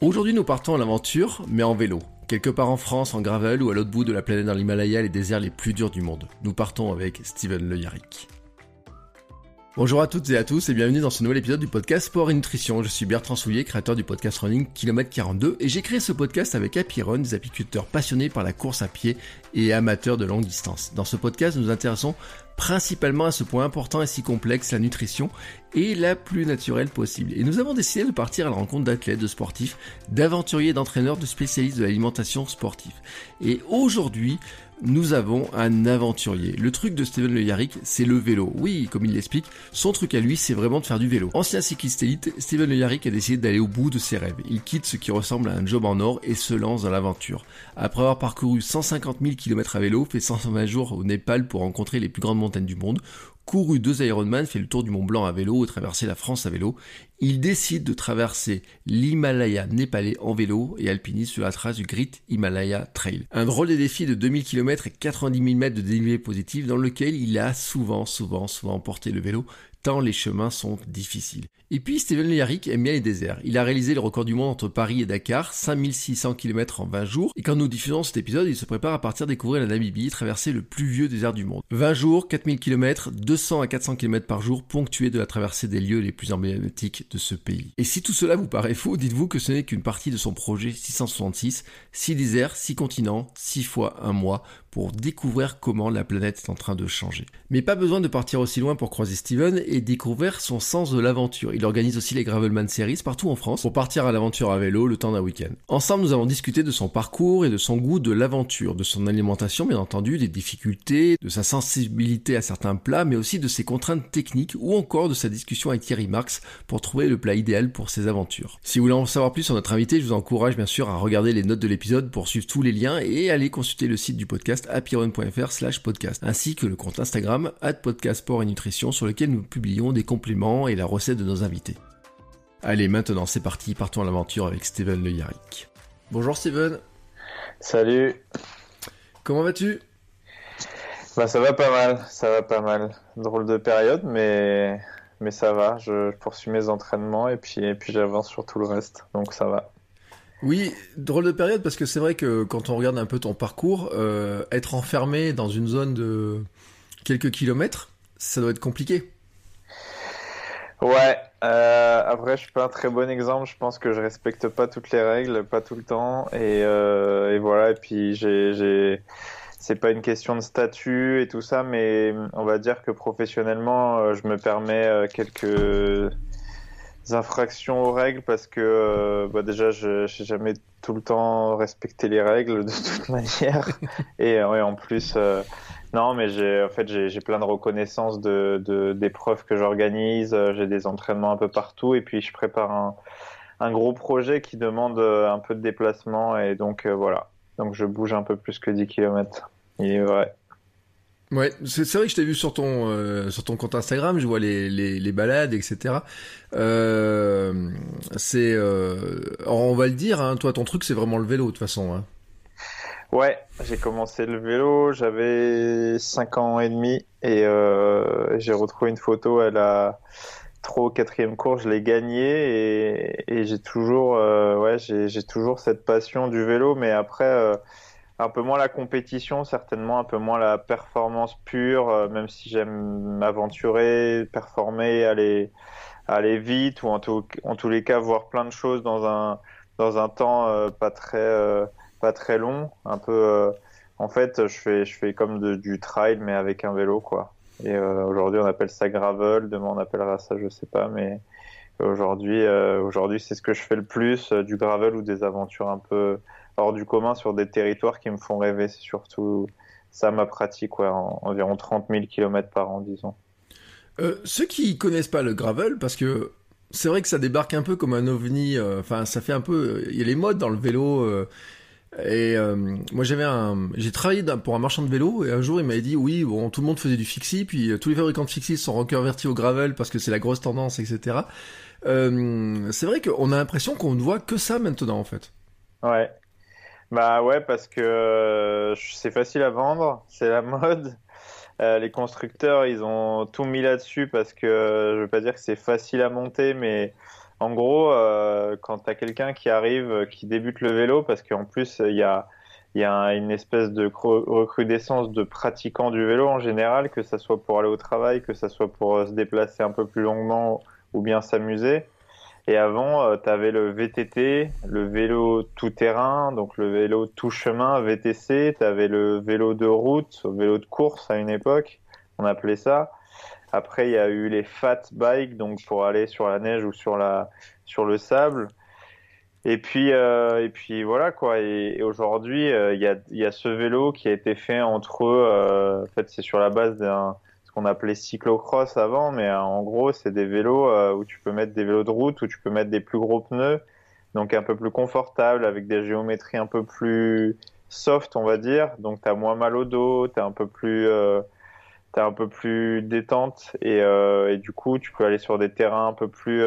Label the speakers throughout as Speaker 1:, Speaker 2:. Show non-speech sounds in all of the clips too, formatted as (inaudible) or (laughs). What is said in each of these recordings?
Speaker 1: Aujourd'hui, nous partons à l'aventure, mais en vélo. Quelque part en France, en gravel ou à l'autre bout de la planète dans l'Himalaya, les déserts les plus durs du monde. Nous partons avec Steven Le Yarrick. Bonjour à toutes et à tous et bienvenue dans ce nouvel épisode du podcast Sport et Nutrition. Je suis Bertrand Soulier, créateur du podcast Running Kilomètre 42 et j'ai créé ce podcast avec Apiron, des apiculteurs passionnés par la course à pied et amateurs de longue distance. Dans ce podcast, nous nous intéressons principalement à ce point important et si complexe, la nutrition, et la plus naturelle possible. Et nous avons décidé de partir à la rencontre d'athlètes, de sportifs, d'aventuriers, d'entraîneurs, de spécialistes de l'alimentation sportive. Et aujourd'hui, nous avons un aventurier. Le truc de Steven Le Yarrick, c'est le vélo. Oui, comme il l'explique, son truc à lui, c'est vraiment de faire du vélo. Ancien cycliste élite, Steven Le Yarrick a décidé d'aller au bout de ses rêves. Il quitte ce qui ressemble à un job en or et se lance dans l'aventure. Après avoir parcouru 150 000 km à vélo, fait 120 jours au Népal pour rencontrer les plus grandes montagnes du monde, couru deux Ironman, fait le tour du Mont Blanc à vélo, traversé la France à vélo, il décide de traverser l'Himalaya népalais en vélo et alpiniste sur la trace du Great Himalaya Trail. Un drôle de défi de 2000 km et 90 000 mètres de dénivelé positif dans lequel il a souvent, souvent, souvent porté le vélo tant les chemins sont difficiles. Et puis Steven Learic aime bien les déserts. Il a réalisé le record du monde entre Paris et Dakar, 5600 km en 20 jours, et quand nous diffusons cet épisode, il se prépare à partir découvrir la Namibie, traverser le plus vieux désert du monde. 20 jours, 4000 km, 200 à 400 km par jour, ponctués de la traversée des lieux les plus emblématiques de ce pays. Et si tout cela vous paraît faux, dites-vous que ce n'est qu'une partie de son projet 666, 6 déserts, 6 continents, 6 fois un mois, pour découvrir comment la planète est en train de changer. Mais pas besoin de partir aussi loin pour croiser Steven et découvrir son sens de l'aventure. Il organise aussi les Gravelman Series partout en France pour partir à l'aventure à vélo le temps d'un week-end. Ensemble, nous avons discuté de son parcours et de son goût de l'aventure, de son alimentation bien entendu, des difficultés, de sa sensibilité à certains plats, mais aussi de ses contraintes techniques ou encore de sa discussion avec Thierry Marx pour trouver le plat idéal pour ses aventures. Si vous voulez en savoir plus sur notre invité, je vous encourage bien sûr à regarder les notes de l'épisode pour suivre tous les liens et aller consulter le site du podcast podcast slash podcast, ainsi que le compte Instagram at podcast et nutrition sur lequel nous publions des compléments et la recette de nos invités. Allez, maintenant c'est parti, partons à l'aventure avec Steven Le Yarrick. Bonjour Steven.
Speaker 2: Salut.
Speaker 1: Comment vas-tu?
Speaker 2: Bah ça va pas mal, ça va pas mal. Drôle de période, mais mais ça va. Je poursuis mes entraînements et puis et puis j'avance sur tout le reste, donc ça va.
Speaker 1: Oui, drôle de période parce que c'est vrai que quand on regarde un peu ton parcours, euh, être enfermé dans une zone de quelques kilomètres, ça doit être compliqué.
Speaker 2: Ouais, euh, après je suis pas un très bon exemple, je pense que je respecte pas toutes les règles, pas tout le temps, et, euh, et voilà, et puis c'est pas une question de statut et tout ça, mais on va dire que professionnellement, euh, je me permets euh, quelques infractions aux règles parce que euh, bah déjà je n'ai jamais tout le temps respecté les règles de toute (laughs) manière. Et ouais, en plus euh, non mais j'ai en fait j'ai plein de reconnaissances de d'épreuves que j'organise euh, j'ai des entraînements un peu partout et puis je prépare un, un gros projet qui demande un peu de déplacement et donc voilà donc je bouge un peu plus que 10 km et ouais
Speaker 1: Ouais, c'est vrai que je t'ai vu sur ton euh, sur ton compte Instagram, je vois les les, balades, etc. Euh, c'est, euh, on va le dire, hein, toi ton truc c'est vraiment le vélo de toute façon. Hein.
Speaker 2: Ouais, j'ai commencé le vélo, j'avais 5 ans et demi et euh, j'ai retrouvé une photo à la trop au quatrième cours, je l'ai gagné et, et j'ai toujours euh, ouais j'ai toujours cette passion du vélo, mais après euh, un peu moins la compétition, certainement un peu moins la performance pure, euh, même si j'aime m'aventurer, performer, aller aller vite ou en, tout, en tous les cas voir plein de choses dans un dans un temps euh, pas très euh, pas très long, un peu en fait, je fais je fais comme du trail mais avec un vélo quoi. Et aujourd'hui on appelle ça gravel, demain on appellera ça je sais pas mais aujourd'hui aujourd'hui c'est ce que je fais le plus du gravel ou des aventures un peu hors du commun sur des territoires qui me font rêver. C'est surtout ça ma pratique, ouais, environ 30 000 km par an, disons.
Speaker 1: Euh, ceux qui connaissent pas le gravel, parce que c'est vrai que ça débarque un peu comme un ovni. Euh, enfin, ça fait un peu. Il y a les modes dans le vélo. Euh, et moi, j'avais. J'ai travaillé pour un marchand de vélo et un jour, il m'avait dit oui, bon, tout le monde faisait du fixie, puis tous les fabricants de fixie sont reconvertis au gravel parce que c'est la grosse tendance, etc. c'est vrai qu'on a l'impression qu'on ne voit que ça maintenant, en fait.
Speaker 2: Ouais. Bah ouais, parce que euh, c'est facile à vendre, c'est la (laughs) mode. Euh, les constructeurs, ils ont tout mis là-dessus parce que je veux pas dire que c'est facile à monter, mais En gros, euh, quand tu as quelqu'un qui arrive, qui débute le vélo, parce qu'en plus, il y a, y a une espèce de recrudescence de pratiquants du vélo en général, que ça soit pour aller au travail, que ça soit pour se déplacer un peu plus longuement ou bien s'amuser. Et avant, euh, tu avais le VTT, le vélo tout-terrain, donc le vélo tout-chemin, VTC. Tu avais le vélo de route, le vélo de course à une époque, on appelait ça. Après, il y a eu les fat bikes, donc pour aller sur la neige ou sur, la, sur le sable. Et puis, euh, et puis voilà quoi. Et, aujourd'hui, euh, il y, a, y, a, ce vélo qui a été fait entre eux. en fait, c'est sur la base d'un qu'on appelait cyclocross avant, mais euh, en gros, c'est des vélos euh, où tu peux mettre des vélos de route, où tu peux mettre des plus gros pneus, donc un peu plus confortable, avec des géométries un peu plus soft, on va dire. Donc, tu as moins mal au dos, tu un peu plus. Euh, un peu plus détente et, et, du coup tu peux aller sur des terrains un peu plus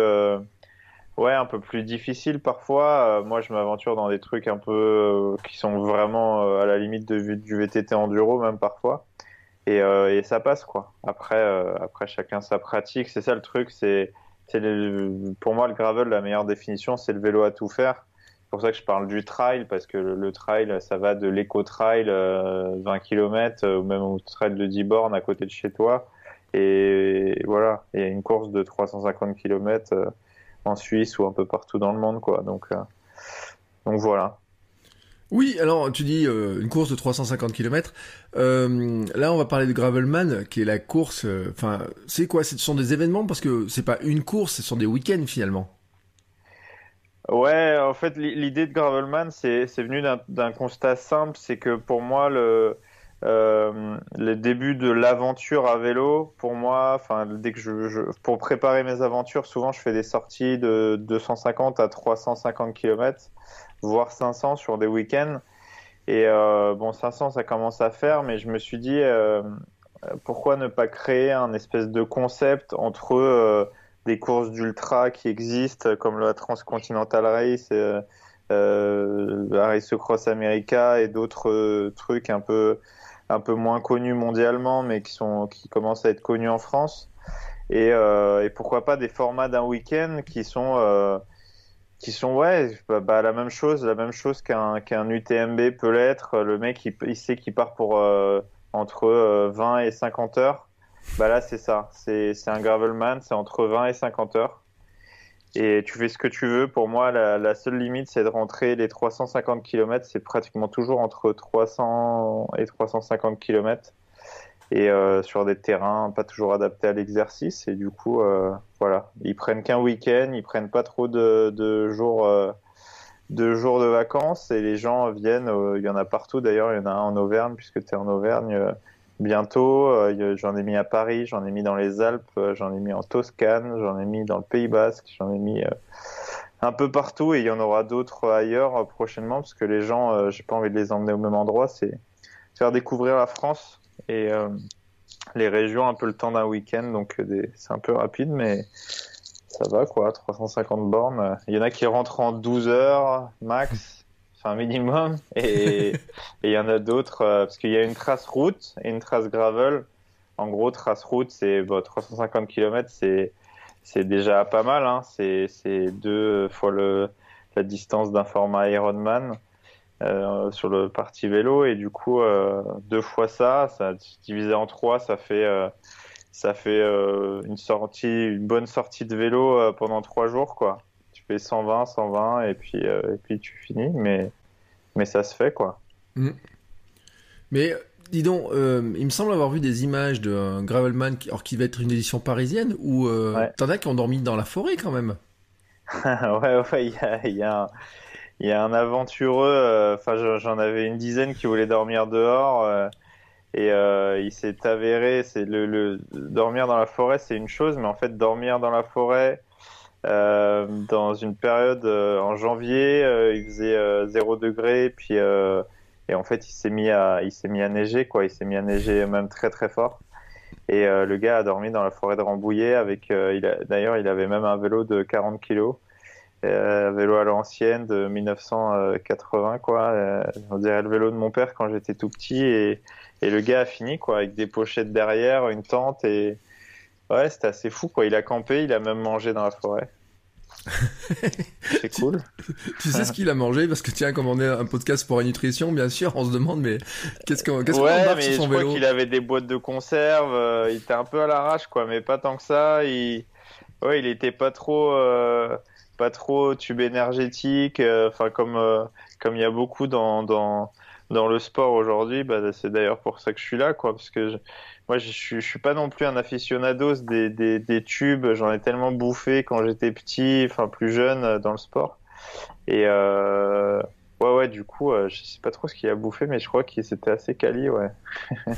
Speaker 2: ouais un peu plus difficiles parfois moi je m'aventure dans des trucs un peu qui sont vraiment à la limite de, du VTT enduro même parfois et, euh, et ça passe quoi. Après, euh, après chacun sa pratique, c'est ça le truc. C'est, pour moi le gravel, la meilleure définition, c'est le vélo à tout faire. C'est pour ça que je parle du trail parce que le, trail, ça va de l'éco-trail, 20 euh, km, ou même au trail de 10 bornes à côté de chez toi. Et voilà, il y a une course de 350 km en Suisse ou un peu partout dans le monde, quoi. Donc, donc voilà.
Speaker 1: Oui, alors tu dis euh, une course de 350 km. Euh, là, on va parler de Gravelman, qui est la course. Euh, enfin, c'est quoi? Ce sont des événements? Parce que c'est pas une course, ce sont des week-ends finalement.
Speaker 2: Ouais, en fait, l'idée de Gravelman, c'est venu d'un constat simple, c'est que pour moi, le, le début de l'aventure à vélo, pour moi, enfin, dès que je, pour préparer mes aventures, souvent je fais des sorties de 250 à 350 km voire 500 sur des week-ends. Et euh, bon, 500, ça commence à faire, mais je me suis dit, euh, pourquoi ne pas créer un espèce de concept entre euh, des courses d'ultra qui existent, comme la Transcontinental Race, euh, la Race Cross America et d'autres trucs un peu, un peu moins connus mondialement, mais qui, sont, qui commencent à être connus en France. Et, et pourquoi pas des formats d'un week-end qui sont qui sont ouais bah, bah, la même chose la même chose qu'un qu'un UTMB peut l'être le mec il, sait qu'il part pour euh, entre 20 euh, et 50 heures bah là c'est ça. C'est un gravelman c'est entre 20 et 50 heures. Et tu fais ce que tu veux. Pour moi la, seule limite c'est de rentrer les 350 km c'est pratiquement toujours entre 300 et 350 km et euh, sur des terrains pas toujours adaptés à l'exercice. Et du coup, euh, voilà, ils prennent qu'un week-end, ils prennent pas trop de jours. Euh, de jours de vacances. Et les gens viennent, il y en a partout d'ailleurs, il y en a un en Auvergne puisque tu es en Auvergne bientôt, j'en ai mis à Paris, j'en ai mis dans les Alpes, j'en ai mis en Toscane, j'en ai mis dans le Pays Basque, j'en ai mis un peu partout et il y en aura d'autres ailleurs prochainement parce que les gens, j'ai pas envie de les emmener au même endroit, c'est faire découvrir la France et euh, les régions un peu le temps d'un week-end, donc euh, c'est un peu rapide, mais ça va quoi, 350 bornes. Il y en a qui rentrent en 12 heures max, enfin minimum, (laughs) et il y en a d'autres euh, parce qu'il y a une trace route et une trace gravel. En gros, trace route, c'est 350 km, c'est c'est déjà pas mal. Hein. C'est deux fois le, la distance d'un format Ironman. Euh, sur le parti vélo et du coup euh, deux fois ça, ça divisé en trois, ça fait euh, ça fait une sortie, une bonne sortie de vélo pendant trois jours quoi. Tu fais 120, 120 et puis et puis tu finis, mais mais ça se fait quoi.
Speaker 1: Mm. Mais dis donc, il me semble avoir vu des images de Gravelman qui, qui va être une édition parisienne où t'en as qui ont dormi dans la forêt quand même. (laughs)
Speaker 2: ouais ouais, il y a, y a y a un aventureux, euh, enfin j'en avais une dizaine qui voulaient dormir dehors euh, et euh, il s'est avéré, c'est le, dormir dans la forêt c'est une chose, mais en fait dormir dans la forêt dans une période en janvier, il faisait 0 degré, puis et en fait il s'est mis à il s'est mis à neiger quoi, il s'est mis à neiger même très très fort. Et le gars a dormi dans la forêt de Rambouillet avec, d'ailleurs il avait même un vélo de 40 kilos. Euh, vélo à l'ancienne de 1980 quoi euh, on dirait le vélo de mon père quand j'étais tout petit et, et le gars a fini quoi avec des pochettes derrière une tente et ouais c'était assez fou quoi il a campé il a même mangé dans la forêt (laughs) c'est cool.
Speaker 1: tu sais ce qu'il a mangé? Parce que tiens, comme on est un podcast pour la nutrition, bien sûr, on se demande mais qu'est-ce qu'on qu
Speaker 2: ouais, mais sur son je crois qu'il avait des boîtes de conserve. Euh, il était un peu à l'arrache, quoi, mais pas tant que ça. Il, ouais, il était pas trop, euh, pas trop tube énergétique. Euh, enfin, comme comme il y a beaucoup dans dans dans le sport aujourd'hui, bah, c'est d'ailleurs pour ça que je suis là, quoi, parce que je, moi, je, je, suis pas non plus un aficionados des, des, des tubes. J'en ai tellement bouffé quand j'étais petit, enfin plus jeune euh, dans le sport. Et euh, ouais, ouais, du coup, euh, je sais pas trop ce qu'il a bouffé, mais je crois qu'il c'était assez quali, ouais.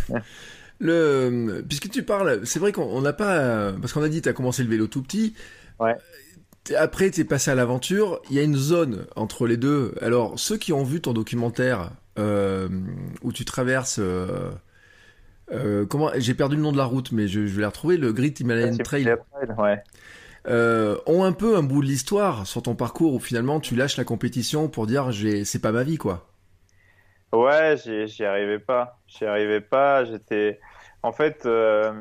Speaker 2: (laughs)
Speaker 1: le, puisque tu parles, c'est vrai qu'on n'a pas, parce qu'on a dit, tu as commencé le vélo tout petit.
Speaker 2: Ouais.
Speaker 1: Après, tu es passé à l'aventure. Il y a une zone entre les deux. Alors, ceux qui ont vu ton documentaire euh, où tu traverses euh, euh, comment J'ai perdu le nom de la route, mais je, je vais la retrouver. Le Great Himalayan Trail.
Speaker 2: Ouais.
Speaker 1: Euh, ont un peu un bout de l'histoire sur ton parcours où finalement tu lâches la compétition pour dire j'ai c'est pas ma vie quoi.
Speaker 2: Ouais, j'y arrivais pas. J'y arrivais pas. J'étais. En fait, euh,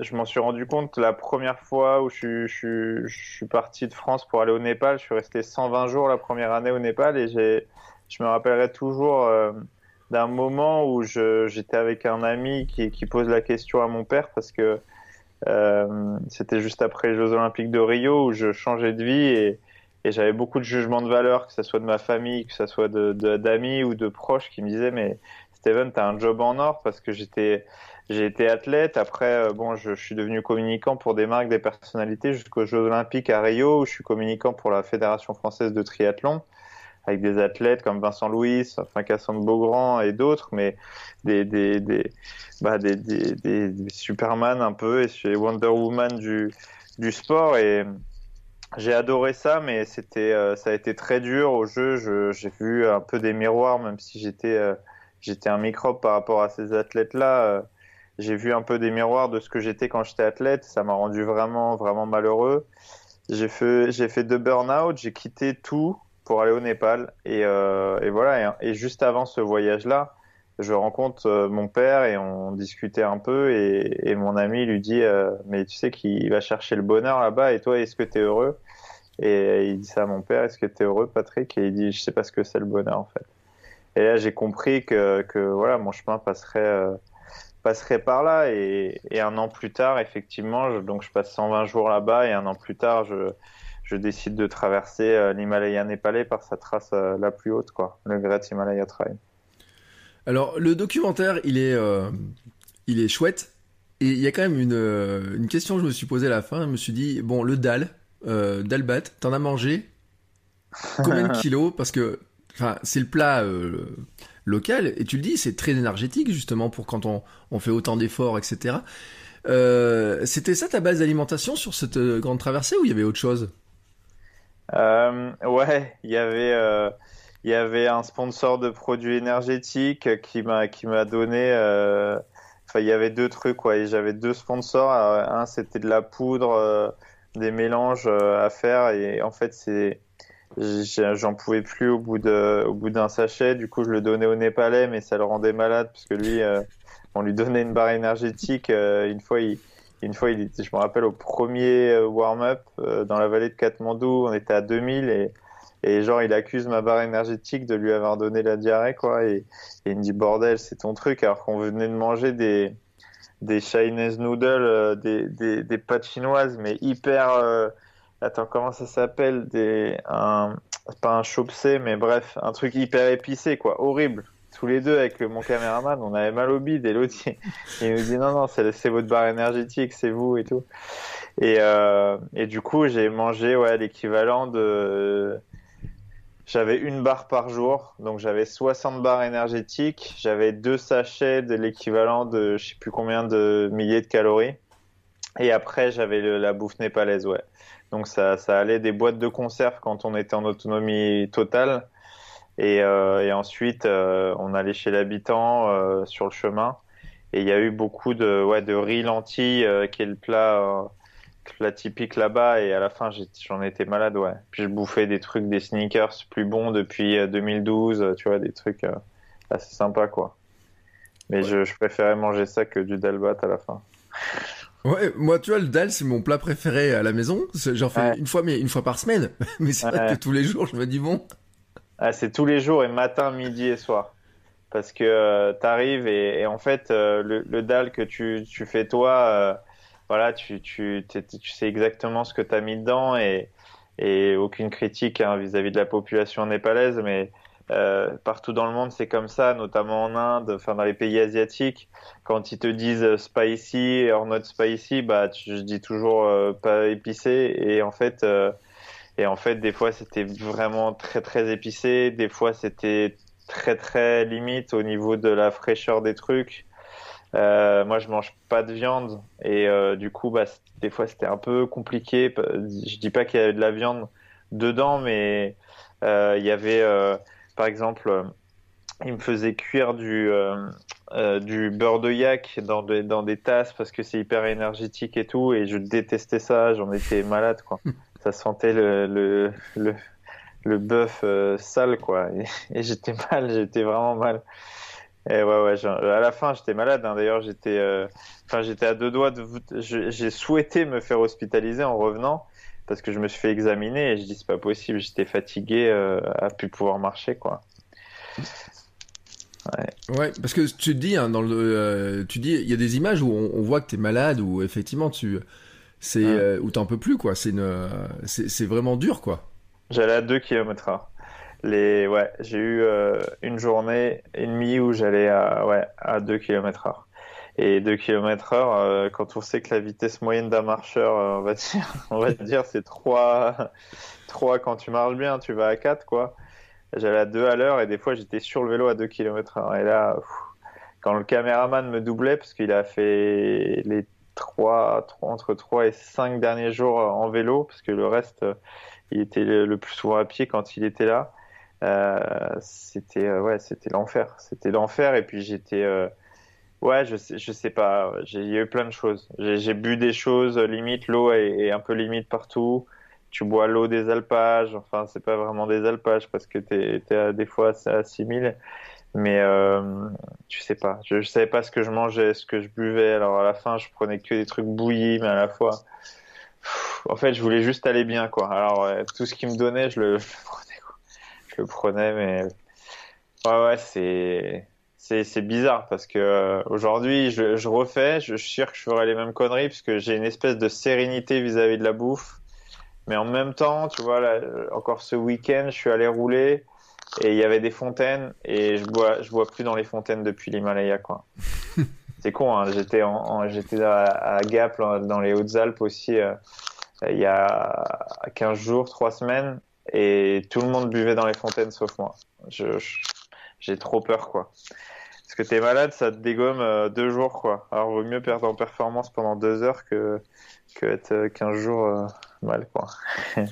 Speaker 2: je m'en suis rendu compte la première fois où je, je, je, suis parti de France pour aller au Népal. Je suis resté 120 jours la première année au Népal et j'ai. Je me rappellerai toujours. Euh, d'un moment où j'étais avec un ami qui, qui, pose la question à mon père parce que euh, c'était juste après les Jeux Olympiques de Rio où je changeais de vie et, et j'avais beaucoup de jugements de valeur, que ce soit de ma famille, que ce soit d'amis ou de proches qui me disaient mais Steven, t'as un job en or parce que j'étais j'ai été athlète. Après, euh, bon, je, je, suis devenu communicant pour des marques, des personnalités jusqu'aux Jeux Olympiques à Rio où je suis communicant pour la Fédération française de triathlon avec des athlètes comme Vincent Louis, enfin Cassandre Beaugrand et d'autres, mais des des des, bah, des, des, Superman un peu et Wonder Woman du du sport et j'ai adoré ça, mais c'était euh, ça a été très dur au jeu. J'ai vu un peu des miroirs, même si j'étais euh, j'étais un microbe par rapport à ces athlètes-là. Euh, j'ai vu un peu des miroirs de ce que j'étais quand j'étais athlète. Ça m'a rendu vraiment vraiment malheureux. J'ai fait j'ai fait deux burn-out. J'ai quitté tout pour aller au Népal. Et, euh, voilà. Et, juste avant ce voyage-là, je rencontre euh, mon père et on discutait un peu. Et, mon ami lui dit euh, Mais tu sais qu'il va chercher le bonheur là-bas. Et toi, est-ce que tu es heureux? Et il dit ça à mon père Est-ce que tu es heureux, Patrick? Et il dit Je sais pas ce que c'est le bonheur en fait. Et là, j'ai compris que, voilà, mon chemin passerait. Passerait par là et, un an plus tard effectivement donc je passe 120 jours là-bas et un an plus tard je je décide de traverser euh, l'Himalaya népalais par sa trace euh, la plus haute, quoi, le Great Himalaya Trail.
Speaker 1: Alors, le documentaire, il est, euh, il est chouette. Et il y a quand même une, une, question que je me suis posée à la fin. Je me suis dit, bon, le dal, euh, dalbat, t'en as mangé (laughs) combien de kilos? Parce que c'est le plat local. Et tu le dis, c'est très énergétique, justement, pour quand on, on fait autant d'efforts, etc. C'était ça ta base d'alimentation sur cette grande traversée ou il y avait autre chose?
Speaker 2: Euh, ouais, il y avait euh, il y avait un sponsor de produits énergétiques qui m'a qui m'a donné. Euh, enfin, il y avait deux trucs quoi. J'avais deux sponsors. un c'était de la poudre, des mélanges à faire et en fait c'est j'en pouvais plus au bout de au bout d'un sachet. Du coup, je le donnais au Népalais, mais ça le rendait malade parce que lui, on lui donnait une barre énergétique. une fois, une fois, il je me rappelle, au premier euh, warm-up euh, dans la vallée de Katmandou, on était à 2000 et, genre, il accuse ma barre énergétique de lui avoir donné la diarrhée, quoi. Et, il me dit, bordel, c'est ton truc, alors qu'on venait de manger des, des Chinese noodles, euh, des, des, des, pâtes chinoises, mais hyper, attends, comment ça s'appelle? Des, un, pas un chopsé, mais bref, un truc hyper épicé, quoi. Horrible tous les deux avec mon caméraman, on avait mal au bide et l'autre il, nous dit non non c'est votre barre énergétique, c'est vous et tout. Et, euh, et du coup j'ai mangé ouais l'équivalent de j'avais une barre par jour, donc j'avais 60 barres énergétiques, j'avais deux sachets de l'équivalent de je sais plus combien de milliers de calories. Et après j'avais la bouffe népalaise ouais. Donc ça ça allait des boîtes de conserve quand on était en autonomie totale et, euh, et ensuite, euh, on allait chez l'habitant euh, sur le chemin. Et il y a eu beaucoup de, ouais, de riz lentilles, qui est le plat, plat typique là-bas. Et à la fin, j'en étais malade, ouais. Puis je bouffais des trucs, des sneakers plus bons depuis 2012, tu vois, des trucs assez sympas, quoi. Mais ouais. je, je, préférais manger ça que du dalbat à la fin.
Speaker 1: Ouais, moi, tu vois, le dalle, c'est mon plat préféré à la maison. J'en fais une fois, mais une fois par semaine. (laughs) mais c'est vrai que tous les jours, je me dis bon.
Speaker 2: Ah, c'est tous les jours et matin, midi et soir. Parce que euh, tu arrives et, en fait, euh, le, le, dalle que tu, fais toi, euh, voilà, tu, sais exactement ce que tu as mis dedans et, aucune critique hein, vis-à-vis -vis de la population népalaise, mais euh, partout dans le monde, c'est comme ça, notamment en Inde, enfin dans les pays asiatiques. Quand ils te disent spicy or not spicy, bah je dis toujours pas épicé. Et en fait, et en fait, des fois c'était vraiment très très épicé, des fois c'était très très limite au niveau de la fraîcheur des trucs. moi, je mange pas de viande et du coup, bah, des fois c'était un peu compliqué. Je dis pas qu'il y avait de la viande dedans, mais il y avait par exemple, euh, il me faisait cuire du, euh, euh, du beurre de yak dans, dans des tasses parce que c'est hyper énergétique et tout, et je détestais ça, j'en étais malade, quoi. (laughs) Ça sentait le, le, le, bœuf sale, quoi. Et, j'étais mal, j'étais vraiment mal. Et ouais, ouais, à la fin, j'étais malade. Hein. D'ailleurs, j'étais, enfin, j'étais à deux doigts de. J'ai souhaité me faire hospitaliser en revenant, parce que je me suis fait examiner et je dis c'est pas possible, j'étais fatigué euh, à plus pouvoir marcher quoi.
Speaker 1: Ouais. parce que tu dis hein, dans le, euh, tu dis il y a des images où on, voit que tu es malade ou effectivement tu c'est euh, où t'en peux plus quoi. C'est une c'est vraiment dur quoi.
Speaker 2: J'allais à 2 km/h. Les ouais, j'ai eu une journée et demie où j'allais à ouais à 2 km/h. Et 2 km heure, euh, quand on sait que la vitesse moyenne d'un marcheur, euh, on va dire, (laughs) on va dire c'est 3, 3 quand tu marches bien, tu vas à 4, quoi. J'allais à 2 à l'heure et des fois j'étais sur le vélo à 2 km heure. Et là, quand le caméraman me doublait, parce qu'il a fait les 3, 3, entre 3 et 5 derniers jours en vélo, parce que le reste, il était le plus souvent à pied quand il était là. Euh, c'était ouais, c'était l'enfer. C'était l'enfer et puis j'étais Ouais, je sais, je sais pas. A eu plein de choses. J'ai bu des choses limite. L'eau est, un peu limite partout. Tu bois l'eau des alpages. Enfin, c'est pas vraiment des alpages parce que t'es es des fois à 6000. Mais euh, tu sais pas. Je, je savais pas ce que je mangeais, ce que je buvais. Alors à la fin, je prenais que des trucs bouillis, mais à la fois, en fait, je voulais juste aller bien, quoi. Alors tout ce qui me donnait, je le, (laughs) je le prenais. Quoi. Je le prenais, mais ouais, ouais, c'est c'est bizarre parce que euh, aujourd'hui je, je, refais, je, suis sûr que je ferai les mêmes conneries parce que j'ai une espèce de sérénité vis-à-vis de la bouffe. Mais en même temps, tu vois, là, encore ce week-end, je suis allé rouler et il y avait des fontaines et je bois, je bois plus dans les fontaines depuis l'Himalaya, quoi. (laughs) c'est con, hein, j'étais en, j'étais à, Gap, dans les Hautes-Alpes aussi, euh, il y a 15 jours, 3 semaines et tout le monde buvait dans les fontaines sauf moi. Je, j'ai trop peur, quoi. Parce que t'es malade, ça te dégomme euh, deux jours, quoi. Alors, vaut mieux perdre en performance pendant deux heures que, que être 15 euh, jours euh, mal, quoi. (laughs)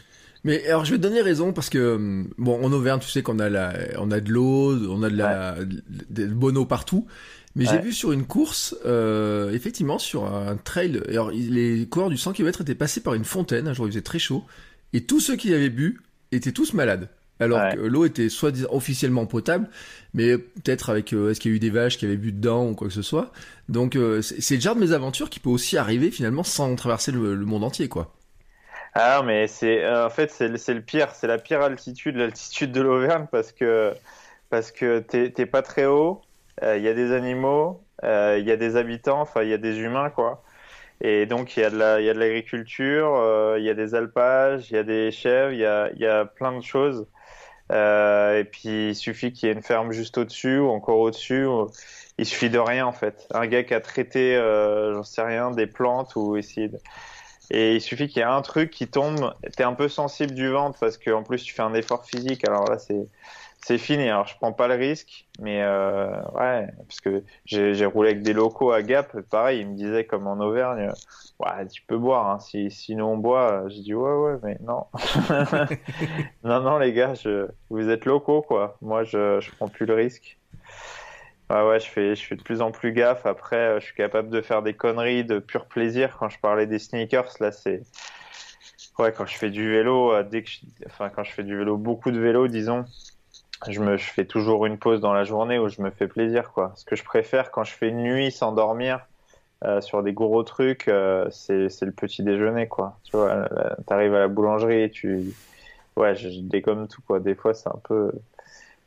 Speaker 1: Mais alors je vais te donner raison parce que bon en Auvergne tu sais qu'on a la on a de l'eau on a de la de bono partout. Mais j'ai vu sur une course effectivement sur un trail alors les coureurs du 100 km étaient passés par une fontaine un jour il faisait très chaud et tous ceux qui avaient bu étaient tous malades. Alors que l'eau était soit officiellement potable, mais peut-être avec euh, est-ce qu'il y a eu des vaches qui avaient bu dedans ou quoi que ce soit. Donc euh, c'est le genre de mésaventures qui peut aussi arriver finalement sans traverser le, monde entier, quoi.
Speaker 2: Ah mais c'est euh, en fait c'est le pire, c'est la pire altitude, l'altitude de l'Auvergne parce que parce que t'es pas très haut, il y a des animaux, il y a des habitants, enfin il y a des humains quoi. Et donc il y a de la il y a de l'agriculture, il y a des alpages, il y a des chèvres, il y a y a plein de choses. Euh, et puis il suffit qu'il y ait une ferme juste au-dessus ou encore au-dessus. Il suffit de rien en fait. Un gars qui a traité, euh, j'en sais rien, des plantes ou essayer de... Et il suffit qu'il y ait un truc qui tombe. T'es un peu sensible du ventre parce qu'en plus tu fais un effort physique. Alors là c'est c'est fini. Alors je prends pas le risque, mais euh, ouais, parce que j'ai roulé avec des locaux à Gap. Pareil, ils me disaient comme en Auvergne, ouais, tu peux boire. Hein, si sinon on boit, j'ai dit ouais ouais, mais non, (laughs) (laughs) non non les gars, je, vous êtes locaux quoi. Moi je je prends plus le risque. Ouais ouais, je fais je fais de plus en plus gaffe. Après, je suis capable de faire des conneries de pur plaisir. Quand je parlais des sneakers, là c'est ouais quand je fais du vélo, euh, dès que enfin quand je fais du vélo, beaucoup de vélo, disons je me je fais toujours une pause dans la journée où je me fais plaisir quoi. Ce que je préfère quand je fais une nuit sans dormir, euh, sur des gros trucs, euh, c'est le petit déjeuner, quoi. Tu vois, t'arrives à la boulangerie, tu, ouais, je, dégomme tout, quoi. Des fois, c'est un peu,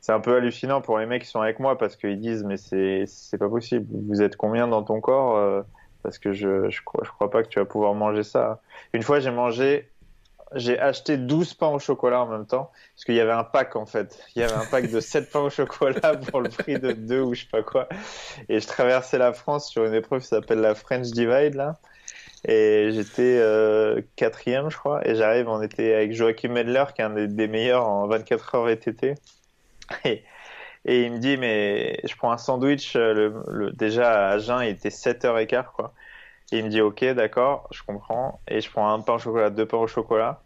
Speaker 2: c'est un peu hallucinant pour les mecs qui sont avec moi parce qu'ils disent, mais c'est, c'est pas possible. Vous êtes combien dans ton corps euh, Parce que je, je crois, je crois pas que tu vas pouvoir manger ça. Une fois, j'ai mangé j'ai acheté 12 pains au chocolat en même temps, parce qu'il y avait un pack en fait. Il y avait un pack de (laughs) 7 pains au chocolat pour le prix de 2 ou je sais pas quoi. Et je traversais la France sur une épreuve qui s'appelle la French Divide là. Et j'étais euh, quatrième, je crois. Et j'arrive, on était avec Joachim Medler, qui est un des, meilleurs en 24 heures ETT. (laughs) Et, et il me dit, mais je prends un sandwich, le, le, déjà à Agen, il était 7h15, quoi. Et il me dit ok d'accord, je comprends. Et je prends un pain au chocolat, deux pains au chocolat.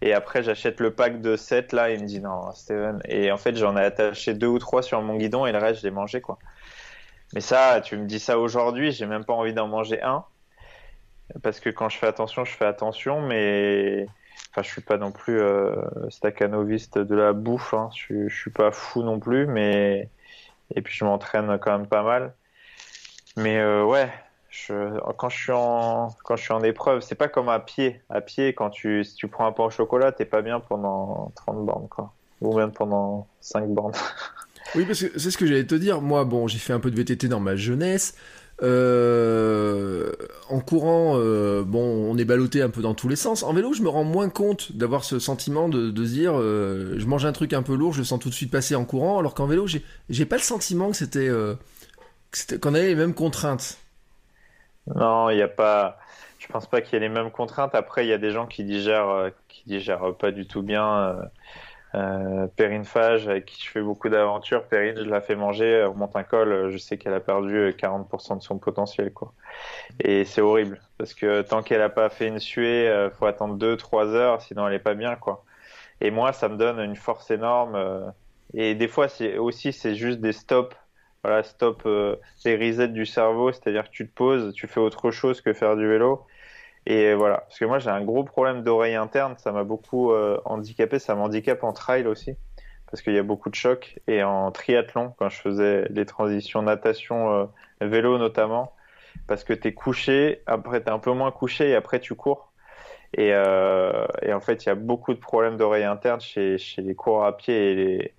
Speaker 2: Et après j'achète le pack de 7 là. Il me dit non Steven. Et en fait j'en ai attaché deux ou trois sur mon guidon et le reste je l'ai mangé quoi. Mais ça, tu me dis ça aujourd'hui, j'ai même pas envie d'en manger un. Parce que quand je fais attention, je fais attention, mais enfin, je suis pas non plus euh, staccanoviste de la bouffe. Hein. Je, je suis pas fou non plus, mais et puis je m'entraîne quand même pas mal. Mais euh, ouais, quand je suis en quand je suis en épreuve, c'est pas comme à pied. À pied, quand tu si tu prends un pain au chocolat, t'es pas bien pendant 30 bornes quoi, ou même pendant 5 bornes.
Speaker 1: oui, parce que c'est ce que j'allais te dire. Moi, bon, j'ai fait un peu de VTT dans ma jeunesse. Euh, en courant, euh, bon, on est ballotté un peu dans tous les sens. En vélo, je me rends moins compte d'avoir ce sentiment de, dire, euh, je mange un truc un peu lourd, je le sens tout de suite passer en courant, alors qu'en vélo, j'ai pas le sentiment que c'était qu'on avait les mêmes contraintes.
Speaker 2: Non, il n'y a pas. Je pense pas qu'il y ait les mêmes contraintes. Après, il y a des gens qui digèrent, qui digèrent pas du tout bien. Euh, euh, Perrine Fage, avec qui je fais beaucoup d'aventures, Perrine, je la fais manger, elle remonte un col, je sais qu'elle a perdu 40% de son potentiel, quoi. Et c'est horrible, parce que tant qu'elle a pas fait une suée, euh, faut attendre 2-3 heures, sinon elle est pas bien, quoi. Et moi, ça me donne une force énorme. et des fois, c'est aussi, c'est juste des stops voilà, stop euh, les resets du cerveau, c'est-à-dire que tu te poses, tu fais autre chose que faire du vélo. Et voilà, parce que moi j'ai un gros problème d'oreille interne, ça m'a beaucoup euh, handicapé, ça m'handicape en trail aussi, parce qu'il y a beaucoup de chocs. Et en triathlon, quand je faisais les transitions natation, euh, vélo notamment, parce que tu es couché, après tu es un peu moins couché et après tu cours. Et, euh, et en fait, il y a beaucoup de problèmes d'oreille interne chez, chez les coureurs à pied et les,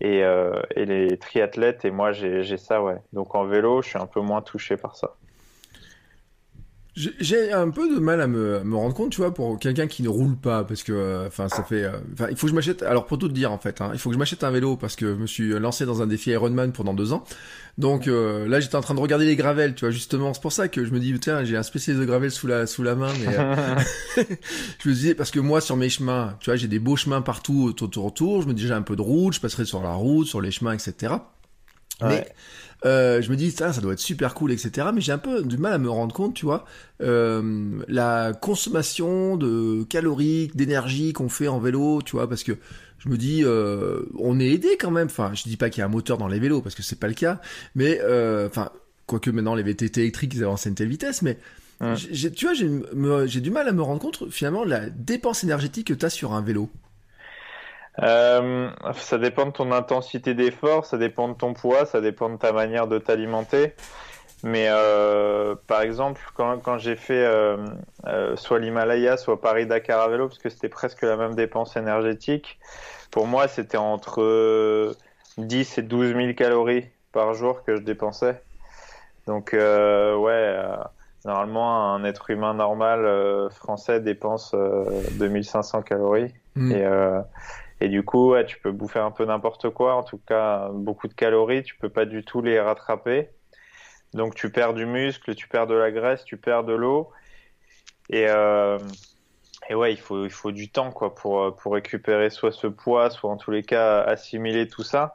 Speaker 2: et, euh, et les triathlètes. Et moi, j'ai ça, ouais. Donc en vélo, je suis un peu moins touché par ça.
Speaker 1: J'ai un peu de mal à me, me, rendre compte, tu vois, pour quelqu'un qui ne roule pas, parce que, euh, enfin, ça fait, euh, enfin, il faut que je m'achète. Alors pour tout te dire en fait, hein, il faut que je m'achète un vélo parce que je me suis lancé dans un défi Ironman pendant deux ans. Donc euh, là, j'étais en train de regarder les gravels, tu vois, justement. C'est pour ça que je me dis, tiens, j'ai un spécialiste de gravel sous la sous la main, mais (laughs) (laughs) je me disais parce que moi sur mes chemins, tu vois, j'ai des beaux chemins partout autour autour. Je me dis j'ai un peu de route, je passerai sur la route, sur les chemins, etc. Mais euh, je me dis ça, ça doit être super cool, etc. Mais j'ai un peu du mal à me rendre compte, tu vois, euh, la consommation de calories, d'énergie qu'on fait en vélo, tu vois, parce que je me dis, euh, on est aidé quand même. Enfin, je dis pas qu'il y a un moteur dans les vélos parce que c'est pas le cas, mais euh, enfin, quoique maintenant les VTT électriques ils avancent à une telle vitesse, mais tu vois, j'ai du mal à me rendre compte finalement la dépense énergétique que tu as sur un vélo.
Speaker 2: Euh, ça dépend de ton intensité d'effort, ça dépend de ton poids, ça dépend de ta manière de t'alimenter. Mais euh, par exemple, quand, quand j'ai fait euh, soit l'Himalaya, soit Paris-Dakar à vélo, parce que c'était presque la même dépense énergétique, pour moi c'était entre 10 et 12 000 calories par jour que je dépensais. Donc ouais, normalement un être humain normal français dépense 2500 calories. Mmh. Et, et du coup, tu peux bouffer un peu n'importe quoi, en tout cas beaucoup de calories, tu peux pas du tout les rattraper. Donc tu perds du muscle, tu perds de la graisse, tu perds de l'eau. Et, euh, et ouais, il faut, du temps quoi pour, pour récupérer soit ce poids, soit en tous les cas assimiler tout ça.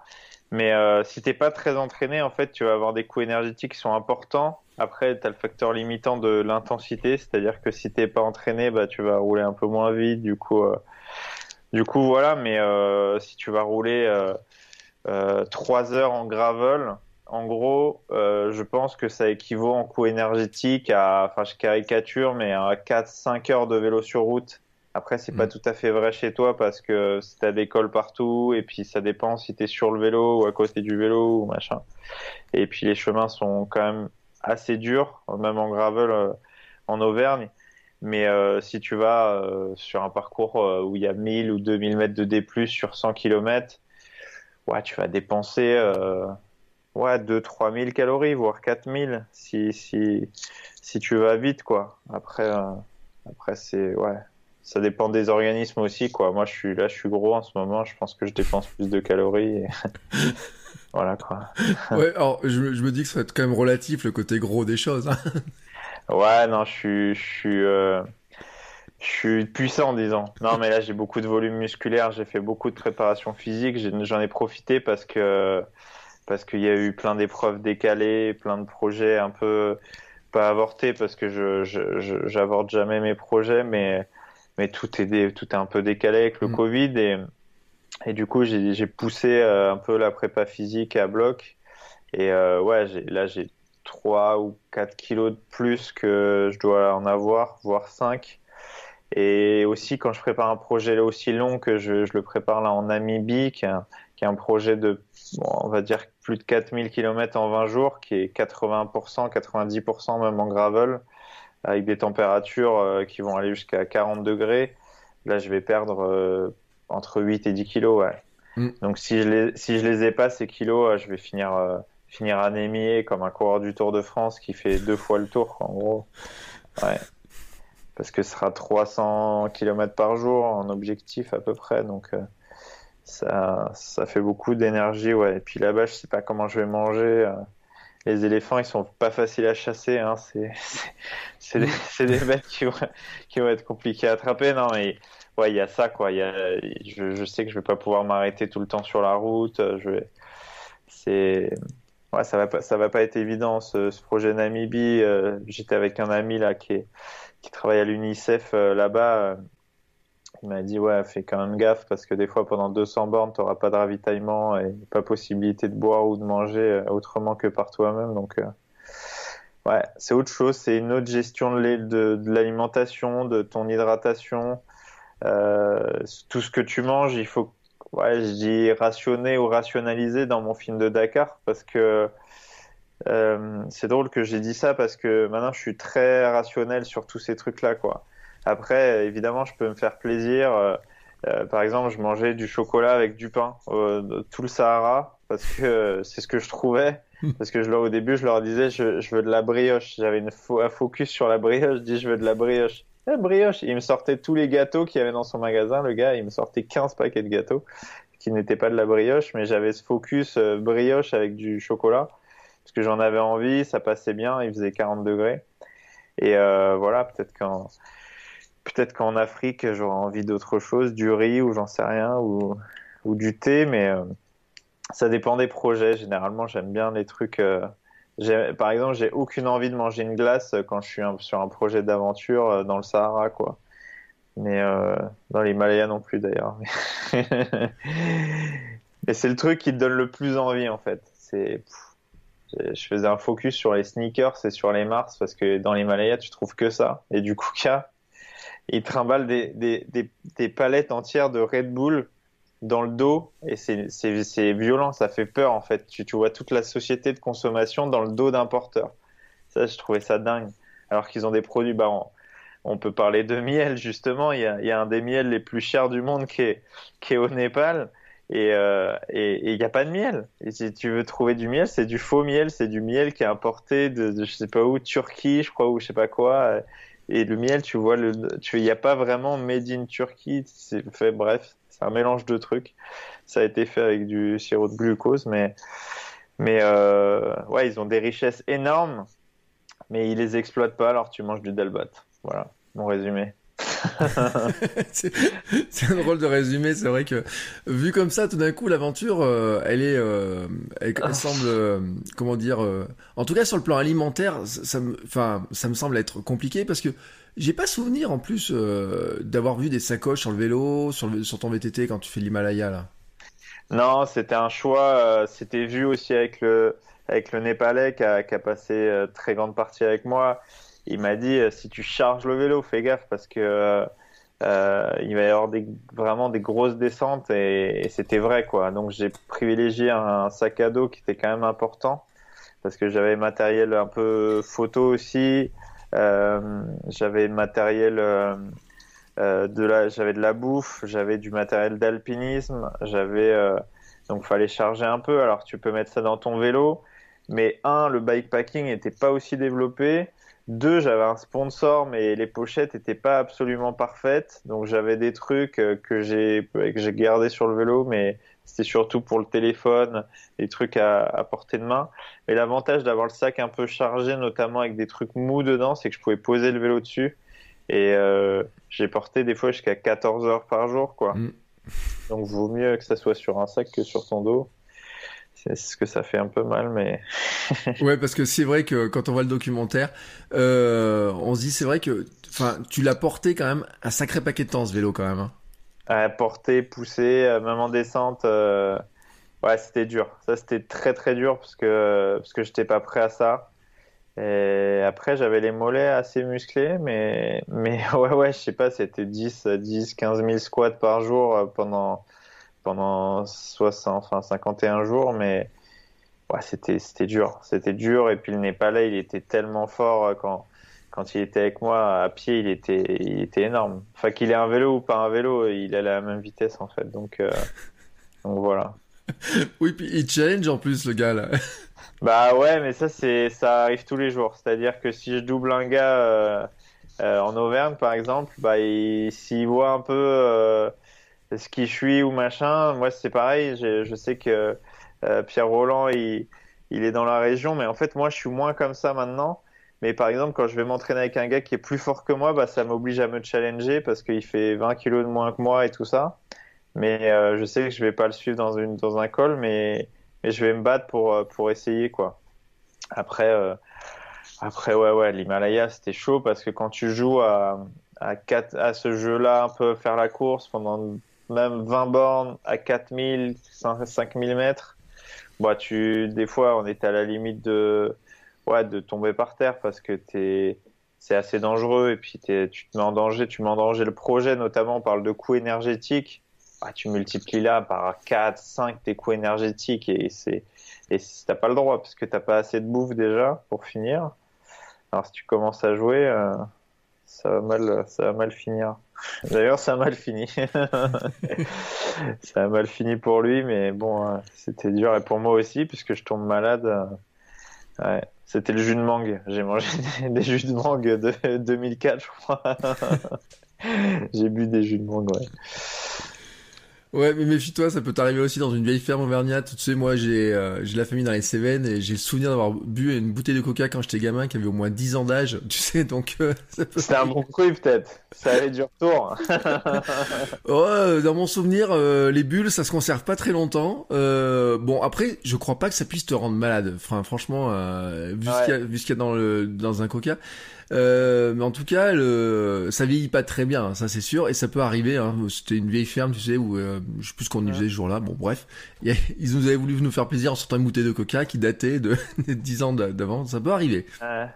Speaker 2: Mais euh, si t'es pas très entraîné, en fait, tu vas avoir des coûts énergétiques qui sont importants. Après, tu as le facteur limitant de l'intensité, c'est-à-dire que si t'es pas entraîné, bah, tu vas rouler un peu moins vite. Du coup, euh, du coup, voilà, mais euh, si tu vas rouler euh, euh, 3 heures en gravel, en gros, euh, je pense que ça équivaut en coût énergétique à, enfin, je caricature, mais à 4-5 heures de vélo sur route. Après, c'est pas mm. tout à fait vrai chez toi parce que t'as des cols partout et puis ça dépend si t'es sur le vélo ou à côté du vélo ou machin. Et puis les chemins sont quand même assez dur, même en gravel en Auvergne. Mais si tu vas sur un parcours où il y a 1000 ou 2000 mètres de D+, sur 100 km, ouais, tu vas dépenser ouais, 2-3 000 calories, voire 4 000 si, si, si tu vas vite, quoi. Après, après c'est, ouais, ça dépend des organismes aussi, quoi. Moi, je suis là, je suis gros en ce moment. Je pense que je dépense plus de calories. (laughs) voilà, quoi.
Speaker 1: ouais, alors je, me dis que ça va être quand même relatif le côté gros des choses. Hein.
Speaker 2: Ouais, non, je suis, je suis, euh... je suis puissant, disons. Non, mais là, j'ai beaucoup de volume musculaire. J'ai fait beaucoup de préparation physique. J'en ai, profité parce que parce qu'il y a eu plein d'épreuves décalées, plein de projets un peu pas avortés parce que je j'avorte jamais mes projets, mais mais tout est, tout est un peu décalé avec le mm. Covid et, et du coup j'ai poussé euh, un peu la prépa physique à bloc et euh, ouais là j'ai 3 ou 4 kilos de plus que je dois en avoir, voire 5. Et aussi quand je prépare un projet aussi long que je, je le prépare là en Namibie, qui est un, qui est un projet de, on va dire plus de 4000 km en 20 jours, qui est 80%, 90% même en gravel avec des températures euh, qui vont aller jusqu'à 40 degrés. Là, je vais perdre euh, entre 8 et 10 kilos. Ouais. Mm. Donc, si je, les, si je les ai pas, ces kilos, euh, je vais finir, finir anémié comme un coureur du Tour de France qui fait deux fois le tour, en gros. Ouais. Parce que ce sera 300 km par jour en objectif à peu près. Donc, ça, ça fait beaucoup d'énergie. Ouais. Et puis là-bas, je sais pas comment je vais manger les éléphants, ils sont pas faciles à chasser. Hein. C'est (laughs) des, des, bêtes qui vont, qui vont être compliquées à attraper. Non, mais ouais, il y a ça, quoi. Y a, je, je, sais que je vais pas pouvoir m'arrêter tout le temps sur la route. Je vais, c'est, ouais, ça va pas, ça va pas être évident ce, projet Namibie. Euh, j'étais avec un ami là qui, qui travaille à l'UNICEF euh, là-bas. Il m'a dit ouais, fais quand même gaffe parce que des fois pendant 200 bornes, tu n'auras pas de ravitaillement et pas possibilité de boire ou de manger euh, autrement que par toi-même. Donc euh, ouais, c'est autre chose, c'est une autre gestion de, de, de l'alimentation, de ton hydratation, euh, tout ce que tu manges, il faut ouais, je dis rationner ou rationaliser dans mon film de Dakar parce que euh, c'est drôle que j'ai dit ça parce que maintenant je suis très rationnel sur tous ces trucs là quoi. Après, évidemment, je peux me faire plaisir. Euh, euh, par exemple, je mangeais du chocolat avec du pain euh, tout le Sahara parce que c'est ce que je trouvais. Parce que je au début, je leur disais, je, je veux de la brioche. J'avais un focus sur la brioche. Je dis, je veux de la brioche. Brioche. Il me sortait tous les gâteaux qu'il y avait dans son magasin. Le gars, il me sortait 15 paquets de gâteaux qui n'étaient pas de la brioche, mais j'avais ce focus brioche avec du chocolat parce que j'en avais envie. Ça passait bien. Il faisait 40 degrés. Et euh, voilà, peut-être quand Peut-être qu'en Afrique, j'aurais envie d'autre chose, du riz ou j'en sais rien, ou, ou du thé, mais euh, ça dépend des projets. Généralement, j'aime bien les trucs. Euh, par exemple, j'ai aucune envie de manger une glace quand je suis sur un projet d'aventure euh, dans le Sahara, quoi. Mais dans l'Himalaya non plus, d'ailleurs. (laughs) Et c'est le truc qui te donne le plus envie, en fait. C'est je faisais un focus sur les sneakers et sur les Mars parce que dans l'Himalaya tu trouves que ça et du coup (laughs) il trimballe des, des, des, des, palettes entières de Red Bull dans le dos et c'est violent, ça fait peur en fait. Tu, vois toute la société de consommation dans le dos d'un porteur. Ça, je trouvais ça dingue. Alors qu'ils ont des produits, bah, on, peut parler de miel justement. Il y a, un des miels les plus chers du monde qui est, au Népal et euh, il n'y a pas de miel. Et si tu veux trouver du miel, c'est du faux miel, c'est du miel qui est importé de, de, je sais pas où, Turquie, je crois, ou je sais pas quoi. Et le miel, tu vois, il n'y a pas vraiment made in Turkey. C'est fait, bref, un mélange de trucs. Ça a été fait avec du sirop de glucose, mais, mais euh, ouais, ils ont des richesses énormes, mais ils les exploitent pas. Alors tu manges du Dalbat. Voilà, mon résumé. (laughs)
Speaker 1: c'est un drôle de résumé. C'est vrai que vu comme ça, tout d'un coup, l'aventure, euh, elle est, euh, elle, ah. semble, euh, comment dire, en tout cas sur le plan alimentaire, ça, me, enfin, ça me semble être compliqué parce que j'ai pas souvenir en plus d'avoir vu des sacoches sur le vélo, sur, le, sur ton VTT quand tu fais l'Himalaya là.
Speaker 2: Non, c'était un choix. c'était vu aussi avec le avec le Népalais qui a, qui a passé très grande partie avec moi il m'a dit euh, si tu charges le vélo, fais gaffe parce que euh, euh, il va y avoir des, vraiment des grosses descentes et, c'était vrai quoi. Donc j'ai privilégié un, sac à dos qui était quand même important parce que j'avais matériel un peu photo aussi. j'avais matériel de la, j'avais de la bouffe, j'avais du matériel d'alpinisme, j'avais donc fallait charger un peu. Alors tu peux mettre ça dans ton vélo, mais un, le bikepacking n'était pas aussi développé. Deux, j'avais un sponsor, mais les pochettes n'étaient pas absolument parfaites. Donc j'avais des trucs euh, que j'ai que j'ai gardé sur le vélo, mais c'était surtout pour le téléphone, des trucs à, à portée de main. Et l'avantage d'avoir le sac un peu chargé, notamment avec des trucs mous dedans, c'est que je pouvais poser le vélo dessus. Et euh, j'ai porté des fois jusqu'à 14 heures par jour, quoi. Mm. Donc vaut mieux que ça soit sur un sac que sur ton dos. C'est ce que ça fait un peu mal, mais. (laughs)
Speaker 1: ouais, parce que c'est vrai que quand on voit le documentaire, euh, on se dit c'est vrai que, enfin, tu l'as porté quand même un sacré paquet de temps ce vélo quand même.
Speaker 2: Hein. porter, pousser, euh, même en descente, euh, ouais, c'était dur. Ça, c'était très très dur parce que parce que j'étais pas prêt à ça. Et après, j'avais les mollets assez musclés, mais, mais (laughs) ouais, ouais, je sais pas, c'était 10, 10, 15 000 squats par jour pendant, pendant 60, enfin 51 jours, mais ouais, c'était, c'était dur. C'était dur, et puis le Népalais, il était tellement fort euh, quand, quand il était avec moi à pied, il était, il était énorme. Enfin, qu'il ait un vélo ou pas un vélo, il allait à la même vitesse en fait. Donc, euh, (laughs) donc voilà.
Speaker 1: oui, puis il challenge en plus le gars là. (laughs)
Speaker 2: Bah ouais, mais ça c'est ça arrive tous les jours. C'est-à-dire que si je double un gars euh, euh, en Auvergne par exemple, bah s'il voit un peu ce qui je suis ou machin, moi c'est pareil. Je sais que Pierre Roland il, il est dans la région, mais en fait moi je suis moins comme ça maintenant. Mais par exemple, quand je vais m'entraîner avec un gars qui est plus fort que moi, bah, ça m'oblige à me challenger parce qu'il fait 20 kilos de moins que moi et tout ça. Mais je sais que je vais pas le suivre dans, une, dans un col, mais mais je vais me battre pour euh, pour essayer quoi. Après euh, après ouais ouais l'Himalaya c'était chaud parce que quand tu joues à à, 4, à ce jeu-là un peu faire la course pendant même 20 bornes à 4000 5000 mètres bah tu des fois on était à la limite de ouais de tomber par terre parce que t'es c'est assez dangereux et puis tu te mets en danger tu mets en danger le projet notamment on parle de coûts énergétiques ah, tu multiplies là par 4, 5 tes coûts énergétiques et c'est et t'as pas le droit parce que t'as pas assez de bouffe déjà pour finir. Alors si tu commences à jouer, euh, ça va mal, ça va mal finir. D'ailleurs, ça a mal fini. (laughs) ça a mal fini pour lui, mais bon, euh, c'était dur et pour moi aussi puisque je tombe malade. Euh, c'était le jus de mangue. J'ai mangé (laughs) des, jus de mangue de 2004, je crois. (laughs) J'ai bu des jus de mangue, ouais.
Speaker 1: Ouais, mais méfie-toi, ça peut t'arriver aussi dans une vieille ferme auvergnate. Tu sais, moi, j'ai euh, j'ai la famille dans les Cévennes et j'ai le souvenir d'avoir bu une bouteille de coca quand j'étais gamin qui avait au moins 10 ans d'âge. (laughs) Tu sais, donc... Euh,
Speaker 2: C'était un bon truc, peut-être. Ça allait du retour. (laughs) (laughs)
Speaker 1: ouais, dans mon souvenir, euh, les bulles, ça se conserve pas très longtemps. Euh, bon, après, je crois pas que ça puisse te rendre malade. Enfin, franchement, vu ce qu'il y a, dans, le, dans un coca... Euh, mais en tout cas, le, ça vieillit pas très bien, ça c'est sûr, et ça peut arriver. Hein. C'était une vieille ferme, tu sais, où euh, je sais plus ce qu'on y faisait ce jour-là. Bon, bref, (laughs) ils nous avaient voulu nous faire plaisir en sortant une bouteille de Coca qui datait de (laughs) 10 ans d'avant. Ça peut arriver.
Speaker 2: ah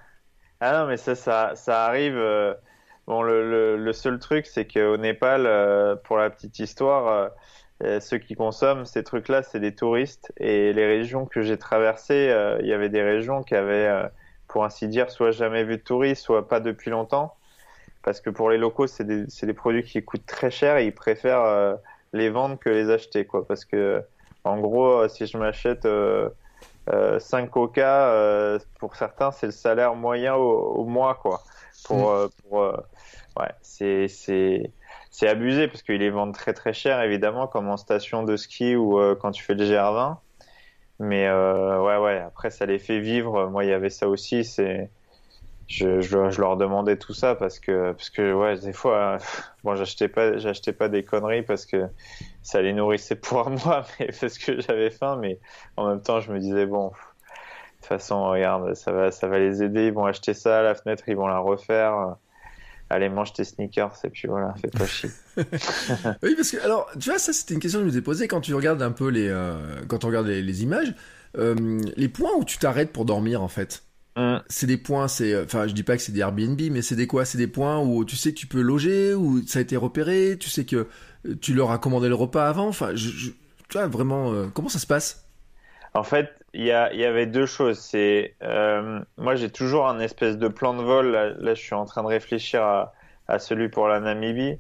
Speaker 2: non, mais ça, ça, ça arrive. Euh, bon, le, le, le, seul truc, c'est qu'au Népal, euh, pour la petite histoire. ceux qui consomment ces trucs-là, c'est des touristes. Et les régions que j'ai traversées, il y avait des régions qui avaient pour ainsi dire, soit jamais vu de touristes, soit pas depuis longtemps. Parce que pour les locaux, c'est des, des, produits qui coûtent très cher et ils préfèrent euh, les vendre que les acheter. Quoi. Parce que, en gros, euh, si je m'achète euh, 5 euh, coca, pour certains, c'est le salaire moyen au, mois. Quoi. Pour, mm. pour ouais, c'est, c'est, c'est abusé parce qu'ils les vendent très très cher, évidemment, comme en station de ski ou quand tu fais le GR20. Mais euh, ouais, ouais, après, ça les fait vivre. Moi, il y avait ça aussi. C'est, je, je, leur demandais tout ça parce que, parce que, ouais, des fois, (laughs) bon, j'achetais pas, j'achetais pas des conneries parce que ça les nourrissait (laughs) pour moi, mais parce que j'avais faim. Mais en même temps, je me disais, bon, de toute façon, regarde, ça va, ça va les aider. Ils vont acheter ça la fenêtre, ils vont la refaire allez, mange tes sneakers, et puis voilà, fais pas (laughs) chier. (laughs)
Speaker 1: oui, parce que, alors, tu vois, ça, c'était une question que je me ai posée quand tu regardes un peu les, euh, quand on regarde les, images, euh, les points où tu t'arrêtes pour dormir, en fait. Hum. C'est des points, c'est, euh, enfin, je dis pas que c'est des Airbnb, mais c'est des quoi? C'est des points où tu sais que tu peux loger, où ça a été repéré, tu sais que tu leur as commandé le repas avant. Enfin, je, tu vois, vraiment, comment ça se passe?
Speaker 2: En fait, il y, a, y avait deux choses. C'est euh, moi, j'ai toujours un espèce de plan de vol. Là, je suis en train de réfléchir à, à celui pour la Namibie.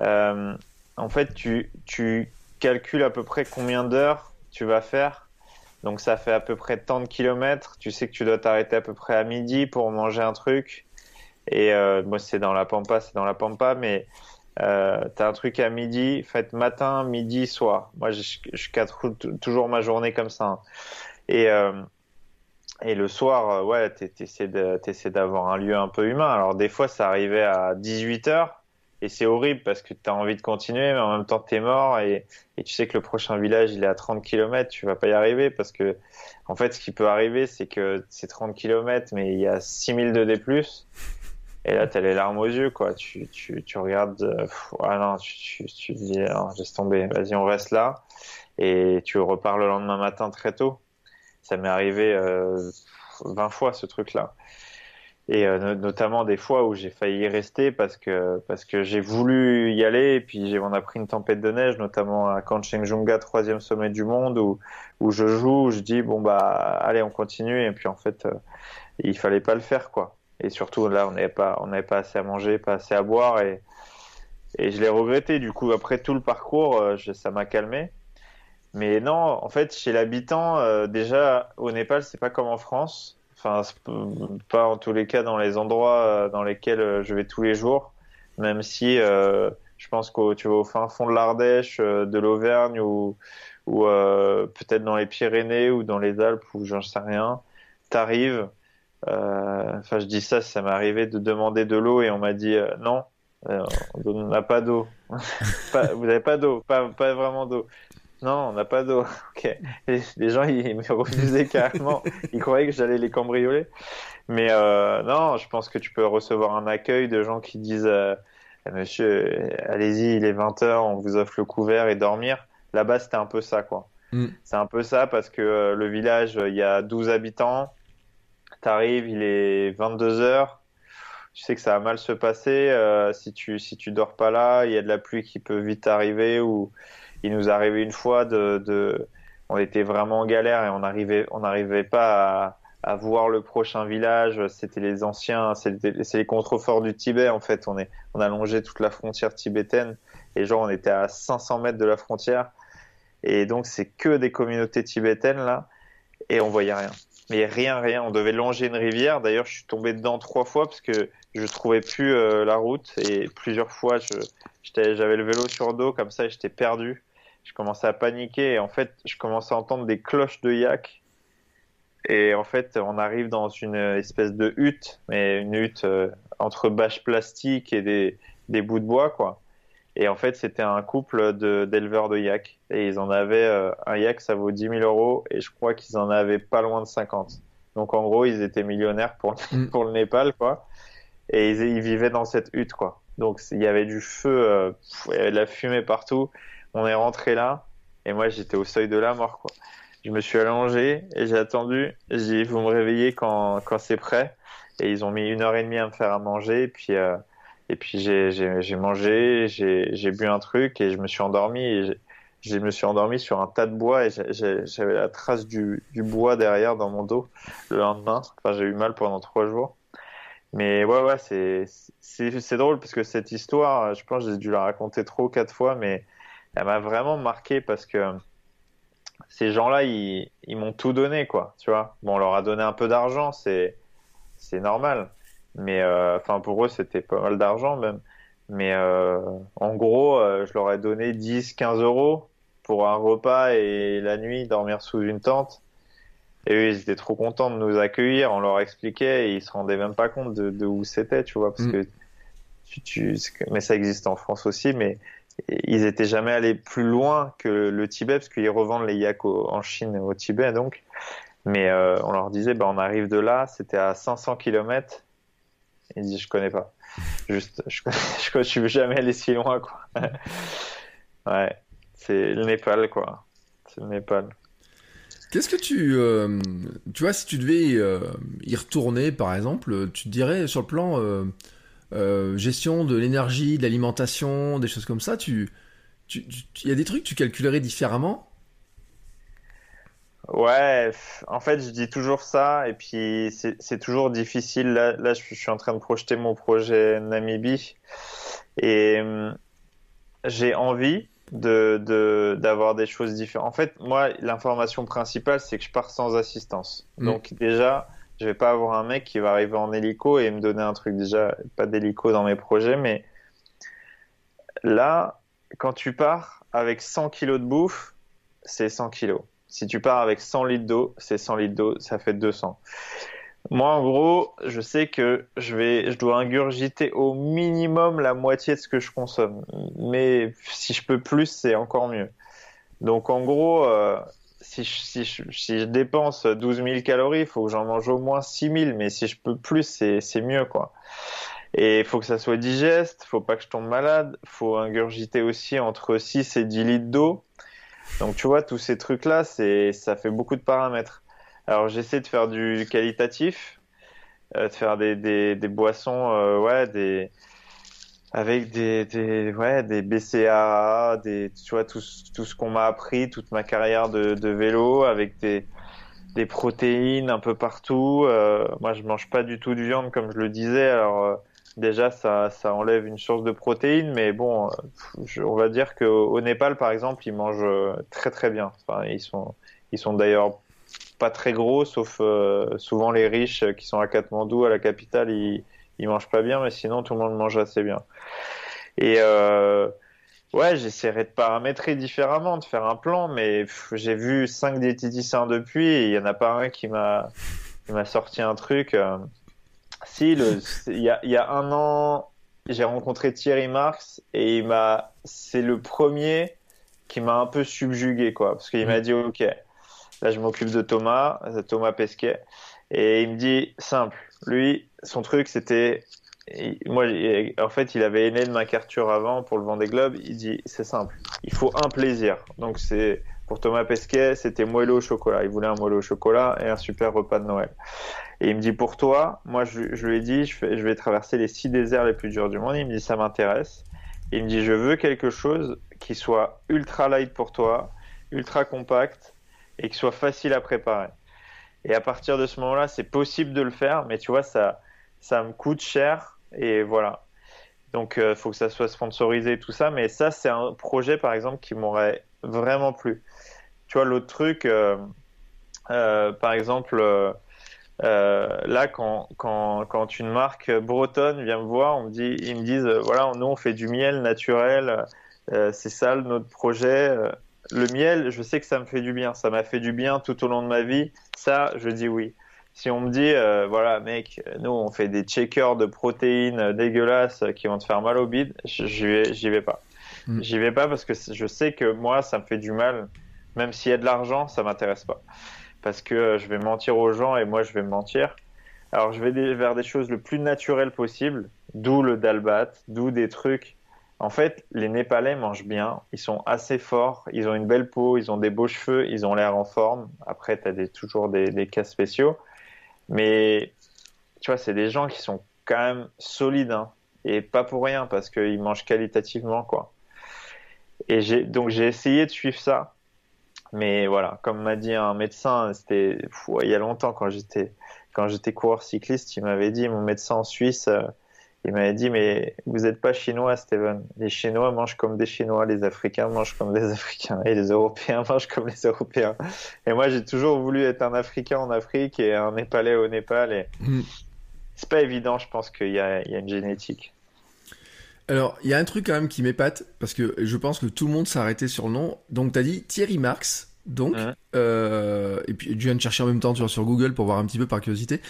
Speaker 2: Euh, en fait, tu, tu calcules à peu près combien d'heures tu vas faire. Donc, ça fait à peu près tant de kilomètres. Tu sais que tu dois t'arrêter à peu près à midi pour manger un truc. Et euh, moi, c'est dans la pampa, c'est dans la pampa, mais euh, t'as un truc à midi, faites matin, midi, soir. Moi, je, je cadre toujours ma journée comme ça. Hein. Et, euh, et le soir, euh, ouais, t'essaies d'avoir un lieu un peu humain. Alors, des fois, ça arrivait à 18 heures. Et c'est horrible parce que tu as envie de continuer, mais en même temps, tu es mort et, tu sais que le prochain village, il est à 30 km, tu vas pas y arriver parce que, en fait, ce qui peut arriver, c'est que c'est 30 km, mais il y a 6000 de D+. Et là, t'as les larmes aux yeux, quoi. Tu, tu, tu regardes, euh, ah non, tu, tu, tu dis, non, laisse tomber, vas-y, on reste là. Et tu repars le lendemain matin très tôt. Ça m'est arrivé euh, 20 fois, ce truc-là. Et euh, notamment des fois où j'ai failli y rester parce que, parce que j'ai voulu y aller et puis on a pris une tempête de neige, notamment à Kanchenjunga, troisième sommet du monde, où, où je joue, où je dis, bon, bah, allez, on continue. Et puis en fait, euh, il fallait pas le faire, quoi. Et surtout, là, on n'avait pas, on n'avait pas assez à manger, pas assez à boire. Et, et je l'ai regretté. Du coup, après tout le parcours, euh, ça m'a calmé. Mais non, en fait, chez l'habitant, euh, déjà, au Népal, c'est pas comme en France. Enfin, pas en tous les cas dans les endroits euh, dans lesquels je vais tous les jours. Même si je pense que tu vas au fin fond de l'Ardèche, de l'Auvergne ou, ou peut-être dans les Pyrénées ou dans les Alpes ou j'en sais rien. T'arrives, euh, enfin, je dis ça, ça m'est arrivé de demander de l'eau et on m'a dit euh, non, euh, on n'a pas d'eau. (laughs) vous n'avez pas d'eau, pas, pas vraiment d'eau. Non, on n'a pas d'eau. (laughs) Ok. les gens, ils me refusaient carrément. Ils croyaient que j'allais les cambrioler. Mais euh, non, je pense que tu peux recevoir un accueil de gens qui disent eh, Monsieur, allez-y, il est 20h, on vous offre le couvert et dormir. Là-bas, c'était un peu ça, quoi. Mm. C'est un peu ça parce que le village, il y a 12 habitants t'arrives, il est 22 heures. Tu sais que ça va mal se passer. Euh, si tu si tu dors pas là, il y a de la pluie qui peut vite arriver. Ou il nous arrivait une fois de, on était vraiment en galère et on arrivait on n'arrivait pas à, à, voir le prochain village. C'était les anciens, c'est les contreforts du Tibet en fait. On est on a longé toute la frontière tibétaine et genre on était à 500 mètres de la frontière et donc c'est que des communautés tibétaines là et on voyait rien mais rien, rien. On devait longer une rivière. D'ailleurs, je suis tombé dedans trois fois parce que je trouvais plus euh, la route et plusieurs fois, j'avais le vélo sur dos comme ça et j'étais perdu. Je commençais à paniquer et en fait, je commençais à entendre des cloches de yak. Et en fait, on arrive dans une espèce de hutte, mais une hutte euh, entre bâches plastiques et des, des bouts de bois, quoi. Et en fait, c'était un couple d'éleveurs de, yak. Et ils en avaient euh, un yak, ça vaut 10 000 euros. Et je crois qu'ils en avaient pas loin de 50. Donc en gros, ils étaient millionnaires pour, mm. (laughs) pour le Népal, quoi. Et ils, ils, vivaient dans cette hutte, quoi. Donc il y avait du feu, euh, il y avait de la fumée partout. On est rentré là. Et moi, j'étais au seuil de la mort, quoi. Je me suis allongé et j'ai attendu. J'ai dit, vous me réveillez quand, quand c'est prêt. Et ils ont mis une heure et demie à me faire à manger. Et puis, euh, et puis j'ai mangé, j'ai bu un truc et je me suis endormi. Et je me suis endormi sur un tas de bois et j'avais la trace du, du, bois derrière dans mon dos le lendemain. Enfin, j'ai eu mal pendant trois jours. Mais ouais, ouais, c'est drôle parce que cette histoire, je pense j'ai dû la raconter trop quatre fois, mais elle m'a vraiment marqué parce que ces gens-là, ils, ils m'ont tout donné, quoi. Tu vois. Bon, on leur a donné un peu d'argent, c'est c'est normal. Mais euh, enfin, pour eux, c'était pas mal d'argent même. Mais euh, en gros, euh, je leur ai donné 10, 15 euros pour un repas et la nuit dormir sous une tente. Et eux, ils étaient trop contents de nous accueillir. On leur expliquait et ils se rendaient même pas compte de, de où c'était, tu vois, parce mm. que tu, tu, mais ça existe en France aussi, mais ils étaient jamais allés plus loin que le Tibet parce qu'ils revendent les yaks en Chine au Tibet donc. Mais euh, on leur disait, ben on arrive de là, c'était à 500 km il dit, je connais pas. Juste, je, (laughs) je, suis jamais allé si loin, quoi. (laughs) ouais, c'est le Népal, quoi. Le Népal.
Speaker 1: Qu'est-ce que tu, euh, tu vois, si tu devais euh, y retourner, par exemple, tu te dirais sur le plan euh, gestion de l'énergie, de l'alimentation, des choses comme ça, tu, il y a des trucs que tu calculerais différemment?
Speaker 2: Ouais, en fait, je dis toujours ça, et puis c'est toujours difficile. Là, là, je suis en train de projeter mon projet Namibie, et hum, j'ai envie de d'avoir des choses différentes. En fait, moi, l'information principale, c'est que je pars sans assistance. Mm. Donc déjà, je vais pas avoir un mec qui va arriver en hélico et me donner un truc. Déjà, pas d'hélico dans mes projets, mais là, quand tu pars avec 100 kilos de bouffe, c'est 100 kilos. Si tu pars avec 100 litres d'eau, c'est 100 litres d'eau, ça fait 200. Moi, en gros, je sais que je vais, je dois ingurgiter au minimum la moitié de ce que je consomme. Mais si je peux plus, c'est encore mieux. Donc, en gros, euh, si, je, dépense 12 000 calories, il faut que j'en mange au moins 6 000. Mais si je peux plus, c'est mieux, quoi. Et il faut que ça soit digeste, faut pas que je tombe malade, faut ingurgiter aussi entre 6 et 10 litres d'eau. Donc tu vois, tous ces trucs-là, c'est, ça fait beaucoup de paramètres. Alors j'essaie de faire du qualitatif, euh, de faire des, des, des boissons, euh, ouais, des avec des, des ouais des BCAA, des tu vois tout, tout ce qu'on m'a appris toute ma carrière de, de vélo, avec des des protéines un peu partout. Euh, moi je mange pas du tout de viande comme je le disais, alors euh, déjà ça, ça enlève une source de protéines, mais bon, je, on va dire qu'au Népal par exemple, ils mangent très très bien. Enfin, ils sont ils sont d'ailleurs pas très gros, sauf euh, souvent les riches qui sont à Katmandou, à la capitale, ils, ils mangent pas bien, mais sinon tout le monde mange assez bien. Et euh, ouais, j'essaierai de paramétrer différemment, de faire un plan, mais j'ai vu cinq diététiciens depuis, et il y en a pas un qui m'a m'a sorti un truc. Euh. Si, il y a, y a un an, j'ai rencontré Thierry Marx et il m'a, c'est le premier qui m'a un peu subjugué, quoi, parce qu'il m'a mmh. dit, ok, Là, je m'occupe de Thomas, Thomas Pesquet. Et il me dit, simple, lui, son truc, c'était, moi, en fait, il avait aimé de MacArthur avant pour le Vendée Globe. Il dit, c'est simple, il faut un plaisir. Donc, c'est, pour Thomas Pesquet, c'était moelleux au chocolat. Il voulait un moelleux au chocolat et un super repas de Noël. Et il me dit, pour toi, moi, je, lui ai dit, je, je vais traverser les six déserts les plus durs du monde. Il me dit, ça m'intéresse. Il me dit, je veux quelque chose qui soit ultra light pour toi, ultra compact, et qu'il soit facile à préparer. Et à partir de ce moment-là, c'est possible de le faire, mais tu vois, ça, ça me coûte cher et voilà. Donc, il euh, faut que ça soit sponsorisé tout ça. Mais ça, c'est un projet, par exemple, qui m'aurait vraiment plu. Tu vois, l'autre truc, euh, euh, par exemple, là, quand, quand, quand une marque bretonne vient me voir, on me dit, ils me disent, voilà, nous, on fait du miel naturel. c'est ça notre projet le miel, je sais que ça me fait du bien. Ça m'a fait du bien tout au long de ma vie. Ça, je dis oui. Si on me dit, euh, voilà, mec, nous, on fait des checkers de protéines dégueulasses qui vont te faire mal au bide, j'y vais, j'y vais pas. Mm. J'y vais pas parce que je sais que moi, ça me fait du mal. Même s'il y a de l'argent, ça m'intéresse pas. Parce que euh, je vais mentir aux gens et moi, je vais me mentir. Alors, je vais vers des choses le plus naturelles possible, d'où le dalbat, d'où des trucs en fait, les Népalais mangent bien, ils sont assez forts, ils ont une belle peau, ils ont des beaux cheveux, ils ont l'air en forme. Après, tu as toujours des, cas spéciaux. Mais tu vois, c'est des gens qui sont quand même solides. Hein, et pas pour rien, parce qu'ils mangent qualitativement. quoi. Et donc j'ai essayé de suivre ça. Mais voilà, comme m'a dit un médecin, c'était il y a longtemps quand j'étais quand j'étais coureur cycliste, il m'avait dit, mon médecin en Suisse, euh, il m'avait dit, mais vous n'êtes pas chinois, Steven. Les Chinois mangent comme des Chinois, les Africains mangent comme des Africains, et les Européens (laughs) mangent comme les Européens. Et moi, j'ai toujours voulu être un Africain en Afrique et un Népalais au Népal. Et mm. c'est pas évident, je pense qu'il y, y a, une génétique.
Speaker 1: Alors, il y a un truc quand même qui m'épate, parce que je pense que tout le monde s'est arrêté sur le nom. Donc, tu as dit Thierry Marx. Donc, euh, et puis tu viens de chercher en même temps tu vois, sur Google pour voir un petit peu par curiosité.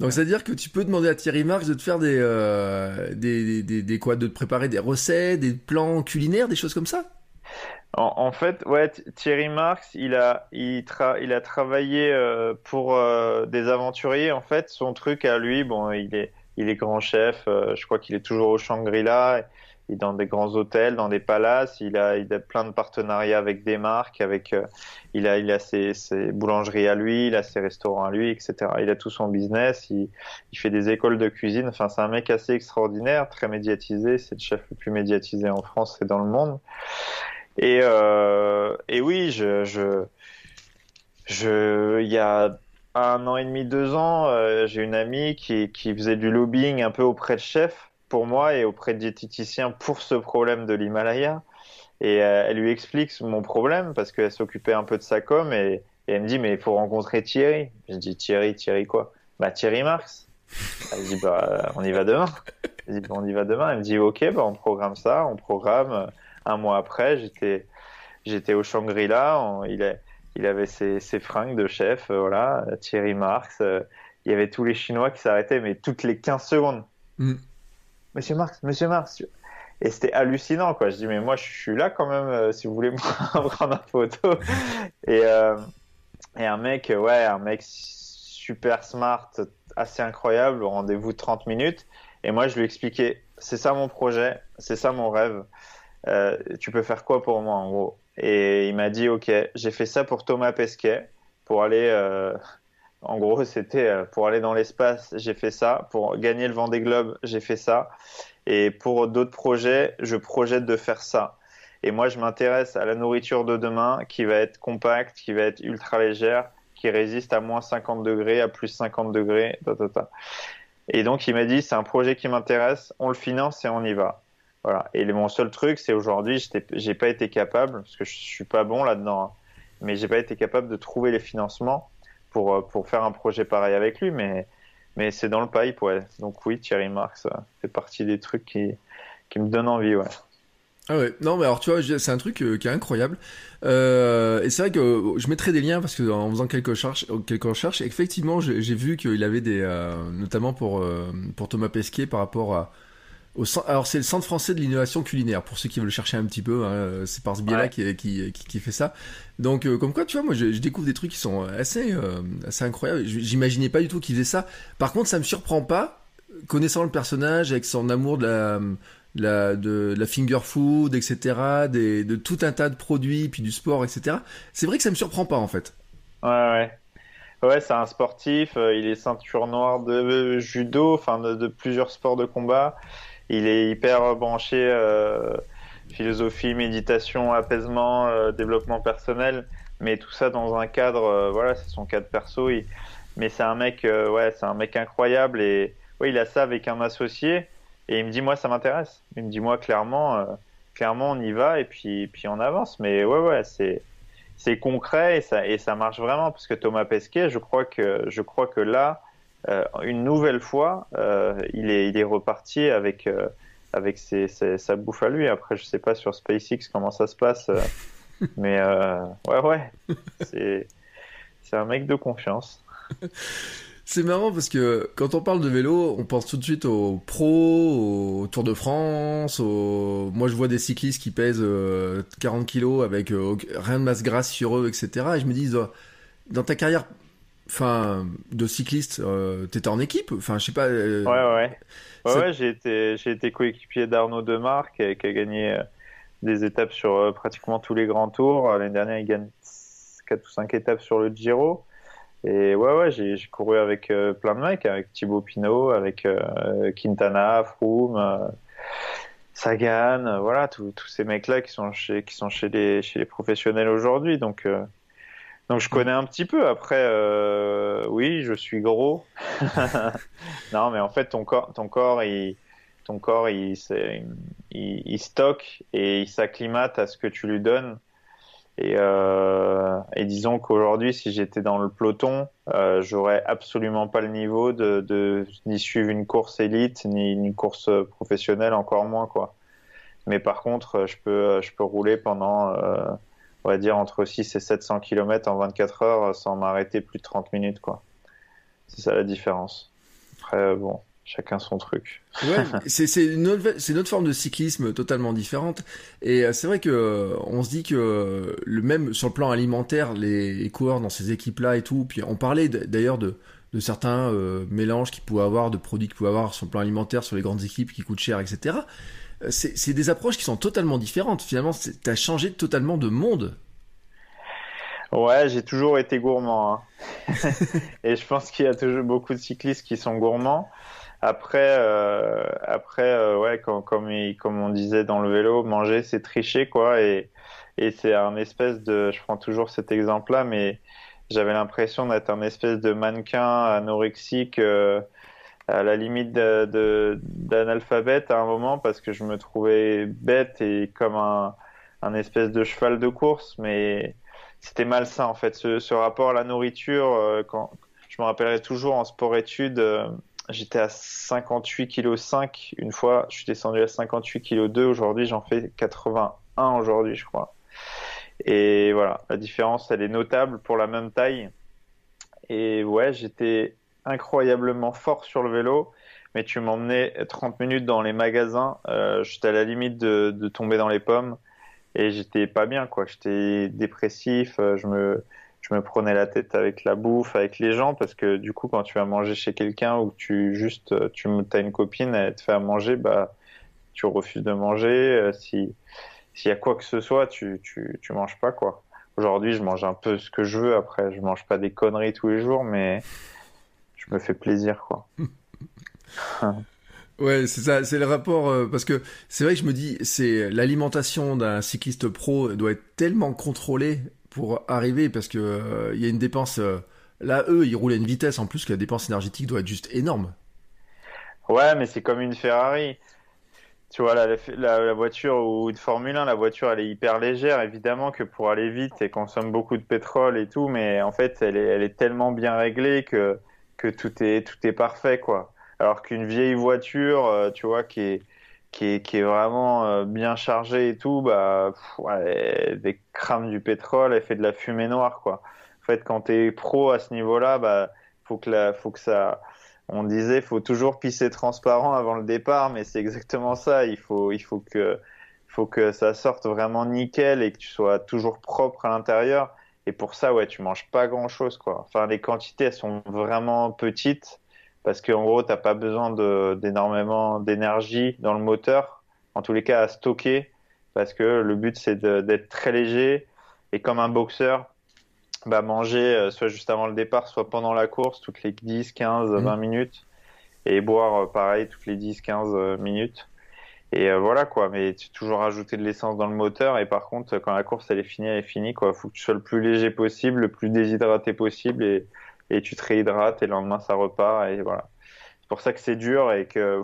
Speaker 1: Donc, c'est-à-dire que tu peux demander à Thierry Marx de te faire des, euh, des, des, des, quoi, de te préparer des recettes, des plans culinaires, des choses comme ça?
Speaker 2: En, fait, ouais, Thierry Marx, il a, il, il a travaillé euh, pour des aventuriers. En fait, son truc à lui, bon, il est, il est grand chef. Je crois qu'il est toujours au Shangri-La il est dans des grands hôtels, dans des palaces. Il a, il a plein de partenariats avec des marques, avec, euh, il a, il a ses, ses, boulangeries à lui, il a ses restaurants à lui, etc. Il a tout son business. Il, il fait des écoles de cuisine. Enfin, c'est un mec assez extraordinaire, très médiatisé. C'est le chef le plus médiatisé en France et dans le monde. Et, euh, et oui, je, je je, il y a un an et demi, deux ans, euh, j'ai une amie qui, qui faisait du lobbying un peu auprès de chef pour moi et auprès de diététiciens pour ce problème de l'Himalaya. Et euh, elle lui explique mon problème parce qu'elle s'occupait un peu de sa com et, elle me dit mais il faut rencontrer Thierry. Je dis Thierry, Thierry quoi? Bah Thierry Marx. Elle me dit bah on y va demain. Je dis, on y va demain. Elle me dit ok bah on programme ça, on programme. Un mois après j'étais j'étais au Shangri-La. Il est il avait ses, ses, fringues de chef, euh, voilà, Thierry Marx. Euh, il y avait tous les Chinois qui s'arrêtaient, mais toutes les 15 secondes. Mm. Monsieur Marx, Monsieur Marx. Et c'était hallucinant, quoi. Je dis, mais moi, je suis là quand même, euh, si vous voulez (laughs) me prendre une photo. Et, et un mec, ouais, un mec super smart, assez incroyable, au rendez-vous 30 minutes. Et moi, je lui expliquais, c'est ça mon projet, c'est ça mon rêve. tu peux faire quoi pour moi, en gros? Et il m'a dit, OK, j'ai fait ça pour Thomas Pesquet, pour aller, euh, en gros, c'était euh, pour aller dans l'espace, j'ai fait ça. Pour gagner le Vendée Globe, j'ai fait ça. Et pour d'autres projets, je projette de faire ça. Et moi, je m'intéresse à la nourriture de demain qui va être compacte, qui va être ultra légère, qui résiste à moins 50 degrés, à plus 50 degrés. Et donc, il m'a dit, c'est un projet qui m'intéresse, on le finance et on y va. Voilà. Et mon seul truc, c'est aujourd'hui, j'ai pas été capable, parce que je suis pas bon là-dedans, hein, mais j'ai pas été capable de trouver les financements pour, euh, pour faire un projet pareil avec lui, mais, mais c'est dans le pipe, ouais. Donc oui, Thierry Marx fait partie des trucs qui, qui me donnent envie, ouais.
Speaker 1: Ah ouais, non mais alors tu vois, c'est un truc euh, qui est incroyable. Euh, et c'est vrai que euh, je mettrai des liens parce que en faisant quelques recherches, quelques recherches, effectivement, j'ai vu qu'il avait des, notamment pour pour Thomas Pesquet par rapport à alors c'est le Centre français de l'innovation culinaire pour ceux qui veulent chercher un petit peu. Hein, c'est par ce biais-là qui, qui, qui, fait ça. Donc euh, comme quoi, tu vois, moi je, découvre des trucs qui sont assez euh, assez incroyables. J'imaginais pas du tout qu'il faisait ça. Par contre, ça me surprend pas, connaissant le personnage avec son amour de la la, de, la finger food, etc., des, de tout un tas de produits, puis du sport, etc. C'est vrai que ça me surprend pas en fait.
Speaker 2: Ouais, ouais. Ouais, c'est un sportif. Euh, il est ceinture noire de judo, enfin de, de plusieurs sports de combat il est hyper branché euh, philosophie, méditation, apaisement, euh, développement personnel, mais tout ça dans un cadre, euh, voilà, c'est son cadre perso. Mais c'est un mec, ouais, c'est un mec incroyable et oui, il a ça avec un associé et il me dit moi ça m'intéresse. Il me dit moi clairement, clairement on y va et puis puis on avance. Mais ouais ouais, c'est c'est concret et ça et ça marche vraiment parce que Thomas Pesquet, je crois que je crois que là euh, une nouvelle fois, euh, il, est, il est reparti avec, euh, avec ses, sa bouffe à lui. Après, je sais pas sur SpaceX comment ça se passe, (laughs) mais ouais, ouais, c'est, c'est un mec de confiance. (laughs)
Speaker 1: C'est marrant parce que quand on parle de vélo, on pense tout de suite aux pros, au Tour de France. Au... Moi, je vois des cyclistes qui pèsent 40 kilos avec rien de masse grasse sur eux, etc. Et je me dis, dans ta carrière enfin, de cycliste, euh, t'étais en équipe Enfin, je sais pas.
Speaker 2: Euh, ouais, ouais. Ouais, ouais j'ai été, j'ai été coéquipier d'Arnaud Demar qui, qui, a gagné euh, des étapes sur euh, pratiquement tous les grands tours. L'année dernière, il gagne 4 ou 5 étapes sur le Giro. Et ouais, ouais, j'ai, couru avec plein de mecs, avec Thibaut Pinot, avec Quintana, Froome. Sagan, voilà, tous ces mecs-là qui sont chez, qui sont chez les, chez les professionnels aujourd'hui. Donc, donc je connais un petit peu. Après, euh, oui, je suis gros. (laughs) non, mais en fait, ton corps, ton corps, il, ton corps, il, il, il stocke et il s'acclimate à ce que tu lui donnes. Et, euh, et disons qu'aujourd'hui, si j'étais dans le peloton, euh, j'aurais absolument pas le niveau de, de ni suivre une course élite ni une course professionnelle, encore moins quoi. Mais par contre, je peux, je peux rouler pendant euh, on va dire entre 6 et 700 km en 24 heures sans m'arrêter plus de 30 minutes, quoi. C'est ça la différence. Après, bon, chacun son truc.
Speaker 1: Ouais, (laughs) c'est une, autre, forme de cyclisme totalement différente. Et euh, c'est vrai que euh, on se dit que le même sur le plan alimentaire, les, coureurs dans ces équipes-là et tout. Puis on parlait d'ailleurs de, de certains euh, mélanges qu'ils pouvaient avoir, de produits qu'ils pouvaient avoir sur le plan alimentaire, sur les grandes équipes qui coûtent cher, etc. Euh, c'est des approches qui sont totalement différentes. Finalement, tu as changé totalement de monde.
Speaker 2: Ouais, j'ai toujours été gourmand. Hein. (laughs) et je pense qu'il y a toujours beaucoup de cyclistes qui sont gourmands. Après, euh, après, euh, ouais, comme, comme, comme, on disait dans le vélo, manger c'est tricher quoi. Et, et c'est un espèce de, je prends toujours cet exemple-là, mais j'avais l'impression d'être un espèce de mannequin anorexique euh, à la limite d'analphabète à un moment parce que je me trouvais bête et comme un, un espèce de cheval de course, mais c'était malsain en fait. Ce, ce, rapport à la nourriture, euh, quand je me rappellerai toujours en sport-études, euh, j'étais à 58 kg 5 une fois, je suis descendu à 58 kg 2 aujourd'hui, j'en fais 81 aujourd'hui, je crois. Et voilà, la différence, elle est notable pour la même taille. Et ouais, j'étais incroyablement fort sur le vélo, mais tu m'emmenais 30 minutes dans les magasins, euh, j'étais à la limite de, tomber dans les pommes et j'étais pas bien, quoi. J'étais dépressif, euh, je me, je me prenais la tête avec la bouffe, avec les gens, parce que du coup, quand tu vas manger chez quelqu'un ou que tu juste, tu as une copine, elle te fait à manger, bah, tu refuses de manger. Euh, si, s'il y a quoi que ce soit, tu, tu, tu manges pas, quoi. Aujourd'hui, je mange un peu ce que je veux. Après, je mange pas des conneries tous les jours, mais je me fais plaisir, quoi. (laughs)
Speaker 1: ouais, c'est ça, c'est le rapport euh, parce que c'est vrai que je me dis, c'est l'alimentation d'un cycliste pro doit être tellement contrôlée pour arriver parce que euh, il y a une dépense. Euh, là, eux, ils roulent à une vitesse en plus que la dépense énergétique doit être juste énorme.
Speaker 2: Ouais, mais c'est comme une Ferrari tu vois, la, la, voiture ou de Formule 1, la voiture, elle est hyper légère, évidemment que pour aller vite, elle consomme beaucoup de pétrole et tout, mais en fait, elle est, elle est tellement bien réglée que, que tout est, tout est parfait, quoi. Alors qu'une vieille voiture, euh, tu vois, qui est, qui est, qui est vraiment euh, bien chargée et tout, bah, elle, elle crame du pétrole, elle fait de la fumée noire, quoi. En fait, quand t'es pro à ce niveau-là, bah, faut que la, faut que ça, on disait faut toujours pisser transparent avant le départ, mais c'est exactement ça. Il faut, il faut que, faut que ça sorte vraiment nickel et que tu sois toujours propre à l'intérieur. Et pour ça, ouais, tu manges pas grand chose, quoi. Enfin, les quantités, elles sont vraiment petites parce qu'en gros, t'as pas besoin d'énormément d'énergie dans le moteur. En tous les cas, à stocker parce que le but, c'est d'être très léger. Et comme un boxeur, bah, manger euh, soit juste avant le départ, soit pendant la course, toutes les 10, 15, 20 minutes. Et boire euh, pareil, toutes les 10, 15 euh, minutes. Et voilà quoi, mais tu toujours rajouter de l'essence dans le moteur. Et par contre, quand la course elle est finie, elle est finie quoi. Faut que tu sois le plus léger possible, le plus déshydraté possible, et, et tu te réhydrates. Et le lendemain ça repart. Et voilà. C'est pour ça que c'est dur et que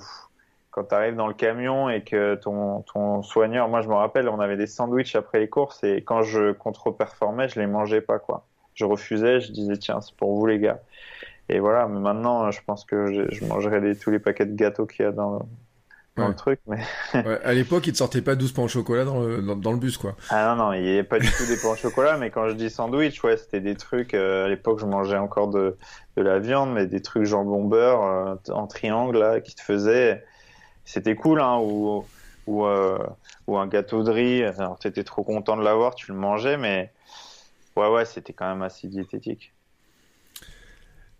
Speaker 2: quand tu arrives dans le camion et que ton, ton soigneur, moi je me rappelle, on avait des sandwichs après les courses et quand je contre-performais, je les mangeais pas quoi je refusais, je disais tiens c'est pour vous les gars. Et voilà, mais maintenant je pense que je, mangerai tous les paquets de gâteaux qu'il y a dans, le truc. Mais... (laughs)
Speaker 1: ouais, à l'époque, il te sortait pas 12 pains au chocolat dans le, dans, le bus, quoi.
Speaker 2: Ah non, non, il n'y avait pas du tout des pains au chocolat, mais quand je dis sandwich, ouais, c'était des trucs. Euh, à l'époque, je mangeais encore de, de la viande, mais des trucs jambon beurre euh, en triangle là, qui te faisaient. C'était cool, hein, ou, ou, euh, ou un gâteau de riz. Alors, t'étais trop content de l'avoir, tu le mangeais, mais Ouais, ouais, c'était quand même assez diététique.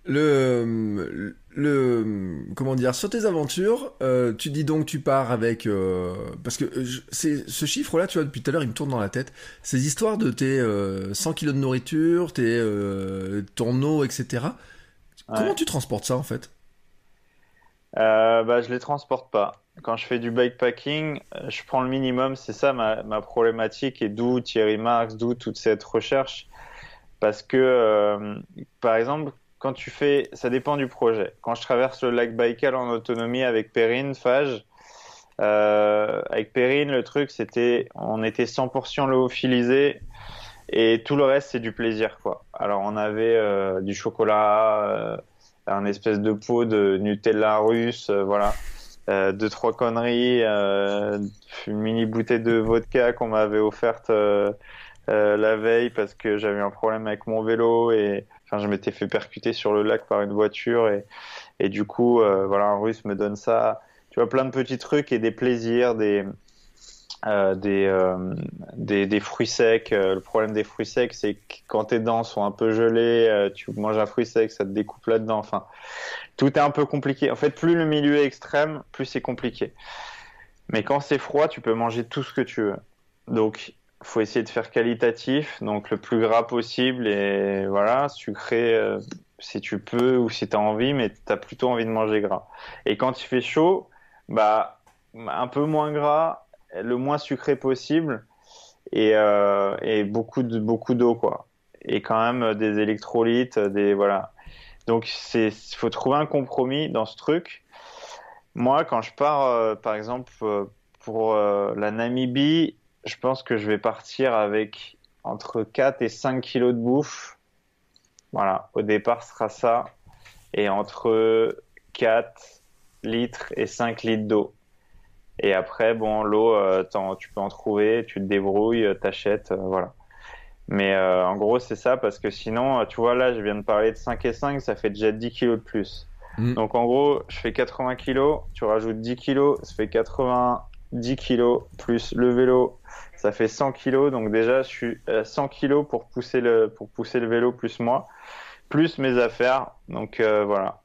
Speaker 1: Le, le, comment dire, sur tes aventures, euh, tu dis donc tu pars avec, euh, parce que euh, c'est ce chiffre-là, tu vois, depuis tout à l'heure, il me tourne dans la tête. Ces histoires de tes 100 kilos de nourriture, tes, ton eau, etc. Comment tu transportes ça en fait?
Speaker 2: Bah, je les transporte pas. Quand je fais du bikepacking, je prends le minimum. C'est ça ma, ma, problématique et d'où Thierry Marx, d'où toute cette recherche. Parce que, par exemple, quand tu fais, ça dépend du projet. Quand je traverse le lac Baïkal en autonomie avec Perrine, Fage, euh, avec Perrine, le truc, c'était, on était 100% lyophilisé et tout le reste, c'est du plaisir, quoi. Alors, on avait euh, du chocolat, euh, un espèce de pot de Nutella russe, voilà. Deux, trois conneries, une mini bouteille de vodka qu'on m'avait offerte la veille parce que j'avais un problème avec mon vélo et je m'étais fait percuter sur le lac par une voiture et, du coup, euh, voilà, un russe me donne ça. Tu vois, plein de petits trucs et des plaisirs, des, euh, euh, des, fruits secs. le problème des fruits secs, c'est que quand tes dents sont un peu gelées, tu manges un fruit sec, ça te découpe là-dedans. Enfin, tout est un peu compliqué. En fait, plus le milieu est extrême, plus c'est compliqué. Mais quand c'est froid, tu peux manger tout ce que tu veux. Donc, faut essayer de faire qualitatif, donc le plus gras possible et voilà, sucré euh, si tu peux ou si tu as envie, mais tu as plutôt envie de manger gras. Et quand il fait chaud, bah un peu moins gras, le moins sucré possible et, euh, beaucoup beaucoup d'eau quoi. et quand même des électrolytes, des voilà. Donc c'est faut trouver un compromis dans ce truc. Moi, quand je pars, par exemple, pour la Namibie, je pense que je vais partir avec entre 4 et 5 kilos de bouffe. Voilà, au départ, ce sera ça. Et entre 4 litres et 5 litres d'eau. Et après, bon, l'eau, euh, tu peux en trouver, tu te débrouilles, euh, t'achètes, euh, voilà. Mais en gros, c'est ça, parce que sinon, tu vois, là, je viens de parler de 5 et 5, ça fait déjà 10 kilos de plus. Mm. Donc en gros, je fais 80 kilos, tu rajoutes 10 kilos, ça fait 90 kilos, plus le vélo, ça fait 100 kilos. Donc déjà, je suis à 100 kilos pour pousser le, pour pousser le vélo plus moi, plus mes affaires. Donc voilà,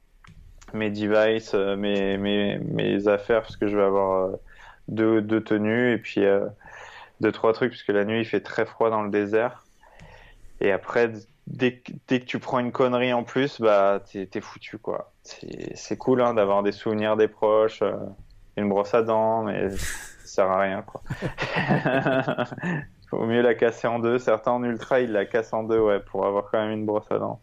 Speaker 2: mes devices, mes, mes, mes affaires, parce que je vais avoir deux, deux tenues et puis euh, deux, trois trucs, puisque la nuit il fait très froid dans le désert. Et après, dès, dès que tu prends une connerie en plus, bah t'es es foutu quoi. C'est cool hein, d'avoir des souvenirs des proches, euh, une brosse à dents, mais ça sert à rien quoi. (laughs) Faut mieux la casser en deux. Certains en ultra, ils la cassent en deux, ouais, pour avoir quand même une brosse à dents.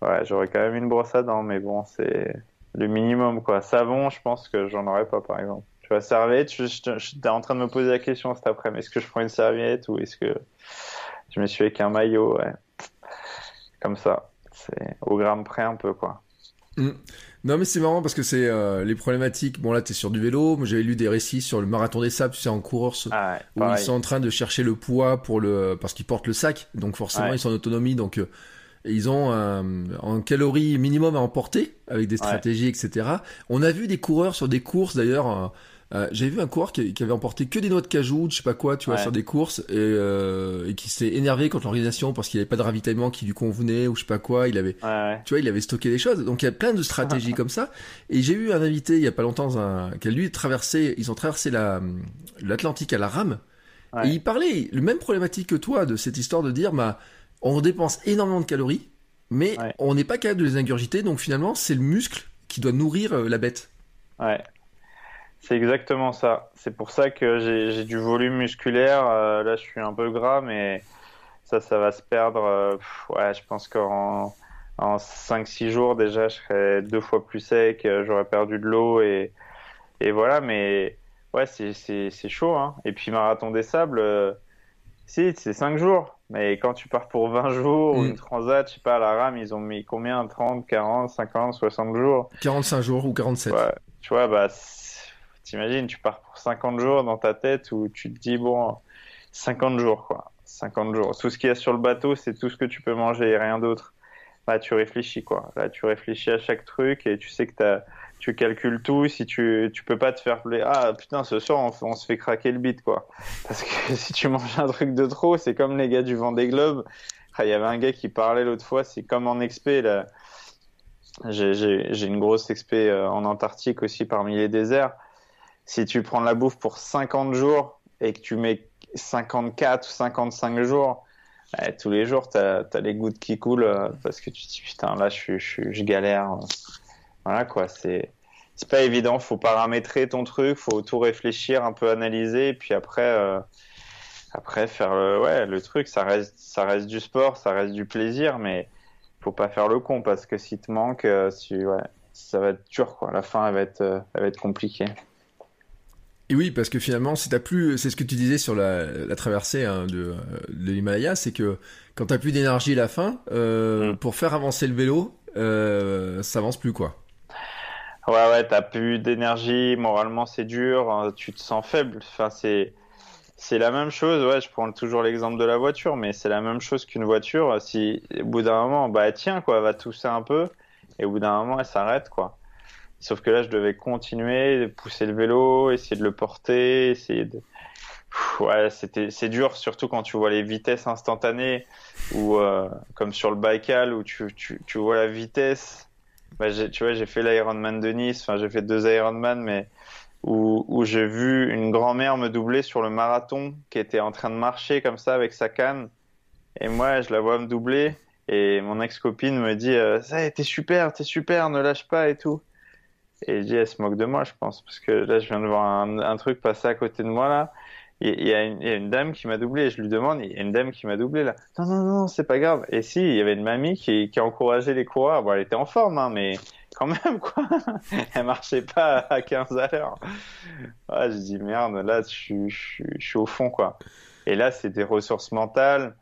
Speaker 2: Ouais, j'aurais quand même une brosse à dents, mais bon, c'est le minimum quoi. Savon, je pense que j'en aurais pas par exemple vois, serviette, j'étais en train de me poser la question cet après, est-ce que je prends une serviette ou est-ce que je me suis avec un maillot, ouais. Comme ça. C'est au gramme près un peu, quoi.
Speaker 1: Mm. Non mais c'est marrant parce que c'est euh, les problématiques. Bon là t'es sur du vélo. Moi j'avais lu des récits sur le marathon des sables, tu sais en coureur ah où ils sont en train de chercher le poids pour le parce qu'ils portent le sac. Donc forcément ils sont en autonomie. Donc euh, ils ont un, un, calorie minimum à emporter avec des stratégies etc. On a vu des coureurs sur des courses d'ailleurs. Euh, J'avais vu un coureur qui, qui, avait emporté que des noix de cajou, je sais pas quoi, tu vois, sur des courses, et, euh, et qui s'est énervé contre l'organisation parce qu'il avait pas de ravitaillement qui lui convenait ou je sais pas quoi. Il avait, tu vois, il avait stocké des choses. Donc il y a plein de stratégies (laughs) comme ça. Et j'ai eu un invité il y a pas longtemps, un, qui a lui traversé, ils ont traversé la l'Atlantique à la rame. Et il parlait le même problématique que toi de cette histoire de dire, bah, on dépense énormément de calories, mais on n'est pas capable de les ingurgiter. Donc finalement, c'est le muscle qui doit nourrir euh, la bête.
Speaker 2: Ouais. C'est exactement ça. C'est pour ça que j'ai du volume musculaire. Euh, là, je suis un peu gras, mais ça, ça va se perdre. Euh, ouais, je pense qu'en en 5-6 jours, déjà, je serais deux fois plus sec. Euh, j'aurais perdu de l'eau et, et voilà. Mais ouais, c'est chaud. Hein. Et puis, Marathon des Sables, si, c'est 5 jours. Mais quand tu pars pour 20 jours ou mm. une transat, je sais pas, à la rame, ils ont mis combien? 30, 40, 50, 60 jours
Speaker 1: 45 jours ou 47.
Speaker 2: Ouais, tu vois, bah T'imagines, tu pars pour 50 jours dans ta tête où tu te dis, bon, 50 jours, quoi. 50 jours. Tout ce qu'il y a sur le bateau, c'est tout ce que tu peux manger et rien d'autre. Là, tu réfléchis, quoi. Là, tu réfléchis à chaque truc et tu sais que tu calcules tout. Si tu, tu peux pas te faire plaisir. Ah, putain, ce soir, on, se fait craquer le bit, quoi. (laughs) Parce que (laughs) si tu manges un truc de trop, c'est comme les gars du Vendée Globe. Ah, il y avait un gars qui parlait l'autre fois, c'est comme en là. J'ai une grosse expé euh, en Antarctique aussi parmi les déserts si tu prends la bouffe pour 50 jours et que tu mets 54 ou 55 jours, bah, tous les jours, tu as, les gouttes qui coulent euh, parce que tu te dis putain, là, je, galère. Voilà quoi, c'est. Pas évident, faut paramétrer ton truc, faut tout réfléchir, un peu analyser, et puis après, euh, après faire le, ouais, le truc, ça reste, ça reste du sport, ça reste du plaisir, mais faut pas faire le con parce que si te manque, euh, si, ouais, ça va être dur quoi. La fin, va être, elle va être compliquée.
Speaker 1: Et oui, parce que finalement, c'est plus, c'est ce que tu disais sur la, la traversée hein, de, de l'Himalaya, c'est que quand t'as plus d'énergie à la fin, euh, mm. pour faire avancer le vélo, euh, ça avance plus quoi.
Speaker 2: Ouais, ouais, t'as plus d'énergie, moralement c'est dur, hein, tu te sens faible. Enfin, c'est, c'est la même chose. Ouais, je prends toujours l'exemple de la voiture, mais c'est la même chose qu'une voiture. Si au bout d'un moment, bah elle tient quoi, elle va tousser un peu, et au bout d'un moment, elle s'arrête quoi. Sauf que là, je devais continuer, pousser le vélo, essayer de le porter, essayer de. ouais, c'était, c'est dur, surtout quand tu vois les vitesses instantanées, ou euh, comme sur le Baïkal, où tu, tu, tu vois la vitesse. Bah, tu vois, j'ai fait l'Ironman de Nice, enfin, j'ai fait deux Ironman, mais où, où j'ai vu une grand-mère me doubler sur le marathon, qui était en train de marcher comme ça avec sa canne. Et moi, je la vois me doubler, et mon ex-copine me dit, euh, ça, t'es super, t'es super, ne lâche pas et tout. Et je dis, elle se moque de moi, je pense, parce que là, je viens de voir un, truc passer à côté de moi, là. il y, a une, dame qui m'a doublé. je lui demande, il y a une dame qui m'a doublé là. Non, non, non, c'est pas grave. Et si, il y avait une mamie qui, qui encourageait les coureurs. Bon, elle était en forme, hein, mais quand même, quoi. (laughs) elle marchait pas à 15 à l'heure. je dis merde, là, je, je, suis au fond, quoi. Et là, c'est des ressources mentales.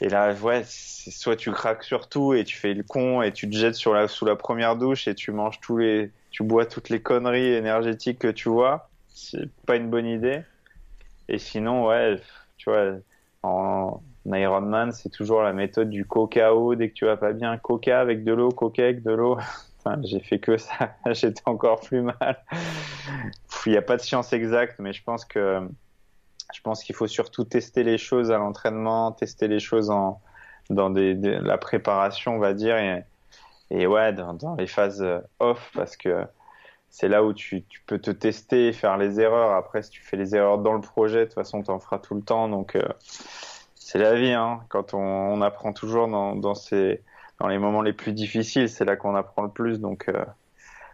Speaker 2: Et là, ouais, soit tu craques sur tout et tu fais le con et tu te jettes sur la, sous la première douche et tu manges tous les, tu bois toutes les conneries énergétiques que tu vois. C'est pas une bonne idée. Et sinon, ouais, tu vois, en Ironman, c'est toujours la méthode du cacao. Dès que tu vas pas bien, coca avec de l'eau, coca avec de l'eau. (laughs) Enfin, j'ai fait que ça. (laughs) J'étais encore plus mal. Il n'y a pas de science exacte, mais je pense que je pense qu'il faut surtout tester les choses à l'entraînement, tester les choses en dans des, la préparation, on va dire, et, et ouais, dans, dans, les phases off, parce que c'est là où tu, tu, peux te tester et faire les erreurs. Après, si tu fais les erreurs dans le projet, de toute façon, tu en feras tout le temps. Donc, euh, c'est la vie. Hein. Quand on, on, apprend toujours dans, dans, ces, dans les moments les plus difficiles, c'est là qu'on apprend le plus. Donc, euh,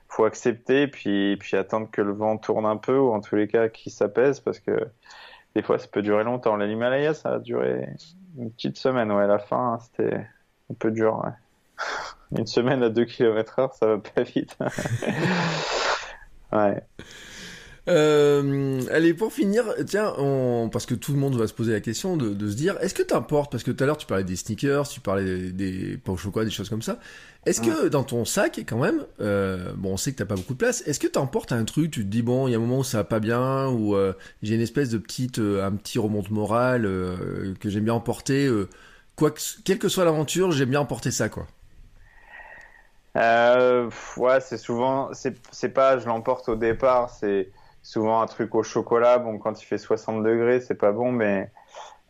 Speaker 2: faut accepter, puis, puis attendre que le vent tourne un peu, ou en tous les cas, qu'il s'apaise, parce que des fois, ça peut durer longtemps. L'Himalaya, ça a duré une petite semaine. Ouais, la fin, c'était un peu dur. (laughs) Une semaine à 2 km heure, ça va pas vite. (laughs) Ouais.
Speaker 1: Euh, allez, pour finir, tiens, on... parce que tout le monde va se poser la question de, de se dire, est-ce que t'importes, parce que tout à l'heure tu parlais des sneakers, tu parlais des, des pains au chocolat, des choses comme ça, est-ce que dans ton sac, quand même, euh, bon, on sait que t'as pas beaucoup de place, est-ce que t'emportes un truc, tu te dis, bon, il y a un moment où ça va pas bien, ou euh, j'ai une espèce de petite, euh, un petit remonte morale euh, que j'aime bien emporter, quoi que, quelle que soit l'aventure, j'aime bien emporter ça, quoi.
Speaker 2: Euh, ouais, c'est souvent, c'est pas, je l'emporte au départ, c'est souvent un truc au chocolat. Bon, quand il fait 60 degrés, c'est pas bon, mais,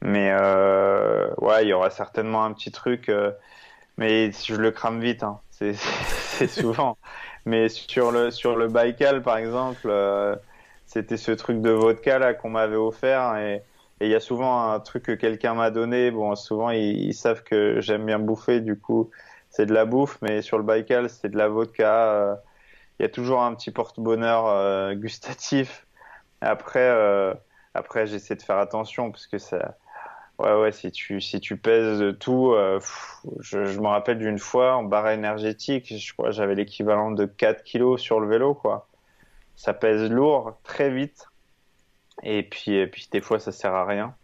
Speaker 2: mais euh, ouais, il y aura certainement un petit truc, euh, mais je le crame vite, hein. c'est (laughs) souvent. mais sur le sur le Baïkal, par exemple, euh, c'était ce truc de vodka qu'on m'avait offert et il y a souvent un truc que quelqu'un m'a donné. Bon, souvent ils, ils savent que j'aime bien bouffer, du coup c'est de la bouffe, mais sur le Baïkal, c'est de la vodka. Euh, il y a toujours un petit porte-bonheur euh, gustatif. Après, euh, après j'essaie de faire attention parce que ça, ouais, ouais, si tu, si tu pèses tout, je, je, me rappelle d'une fois en barre énergétique, je crois j'avais l'équivalent de 4 kilos sur le vélo, quoi. Ça pèse lourd très vite. Et puis, et puis des fois, ça sert à rien.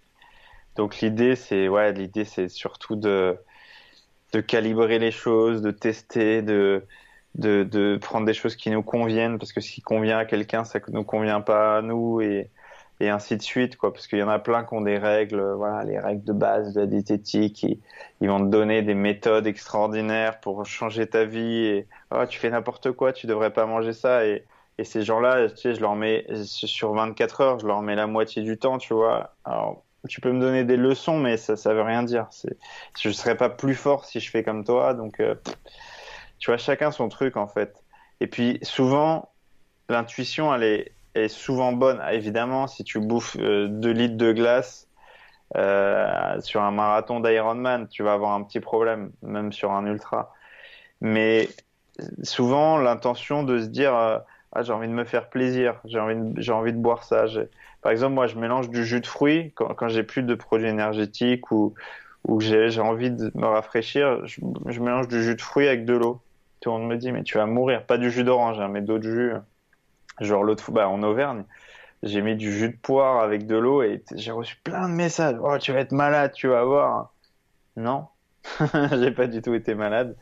Speaker 2: Donc l'idée, c'est, ouais, surtout de, de calibrer les choses, de tester, de, de, de, prendre des choses qui nous conviennent, parce que ce qui convient à quelqu'un, ça ne nous convient pas à nous, et, et ainsi de suite, quoi. Parce qu'il y en a plein qui ont des règles, voilà, les règles de base de la diététique, et ils vont te donner des méthodes extraordinaires pour changer ta vie, et oh, tu fais n'importe quoi, tu devrais pas manger ça, et, et ces gens-là, tu sais, je leur mets, sur 24 heures, je leur mets la moitié du temps, tu vois. Alors, tu peux me donner des leçons, mais ça, ça veut rien dire. Je serais pas plus fort si je fais comme toi. Donc, euh, tu vois, chacun son truc en fait. Et puis souvent, l'intuition, elle est, souvent bonne. Évidemment, si tu bouffes 2 euh, litres de glace euh, sur un marathon d'Ironman, tu vas avoir un petit problème, même sur un ultra. Mais souvent, l'intention de se dire, ah, j'ai envie de me faire plaisir, j'ai envie, de, envie de boire ça. Par exemple, moi, je mélange du jus de fruits quand, j'ai plus de produits énergétiques ou, ou j'ai envie de me rafraîchir. Je, je, mélange du jus de fruits avec de l'eau. Tout le monde me dit, mais tu vas mourir. Pas du jus d'orange, hein, mais d'autres jus. Genre l'autre bah, en Auvergne, j'ai mis du jus de poire avec de l'eau et j'ai reçu plein de messages. Oh, tu vas être malade, tu vas voir. Non, (laughs) j'ai pas du tout été malade.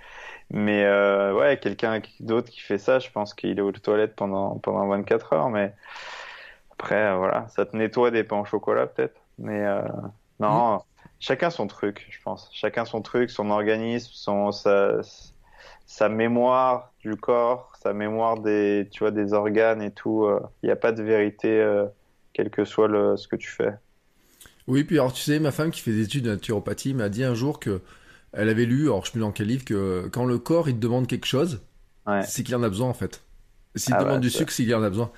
Speaker 2: Mais euh, ouais, quelqu'un d'autre qui fait ça, je pense qu'il est aux toilettes pendant, pendant 24 heures. Mais après, euh, voilà, ça te nettoie des pains au chocolat peut-être. Mais euh, non, mmh. chacun son truc, je pense. Chacun son truc, son organisme, son, sa, sa mémoire du corps, sa mémoire des, tu vois, des organes et tout. Il n'y a pas de vérité, euh, quel que soit le, ce que tu fais.
Speaker 1: Oui, puis alors tu sais, ma femme qui fait des études de naturopathie m'a dit un jour que elle avait lu, alors je sais plus dans quel livre, que quand le corps il te demande quelque chose, ouais. c'est qu'il en a besoin en fait. S'il ah demande du sucre, c'est qu'il en a besoin.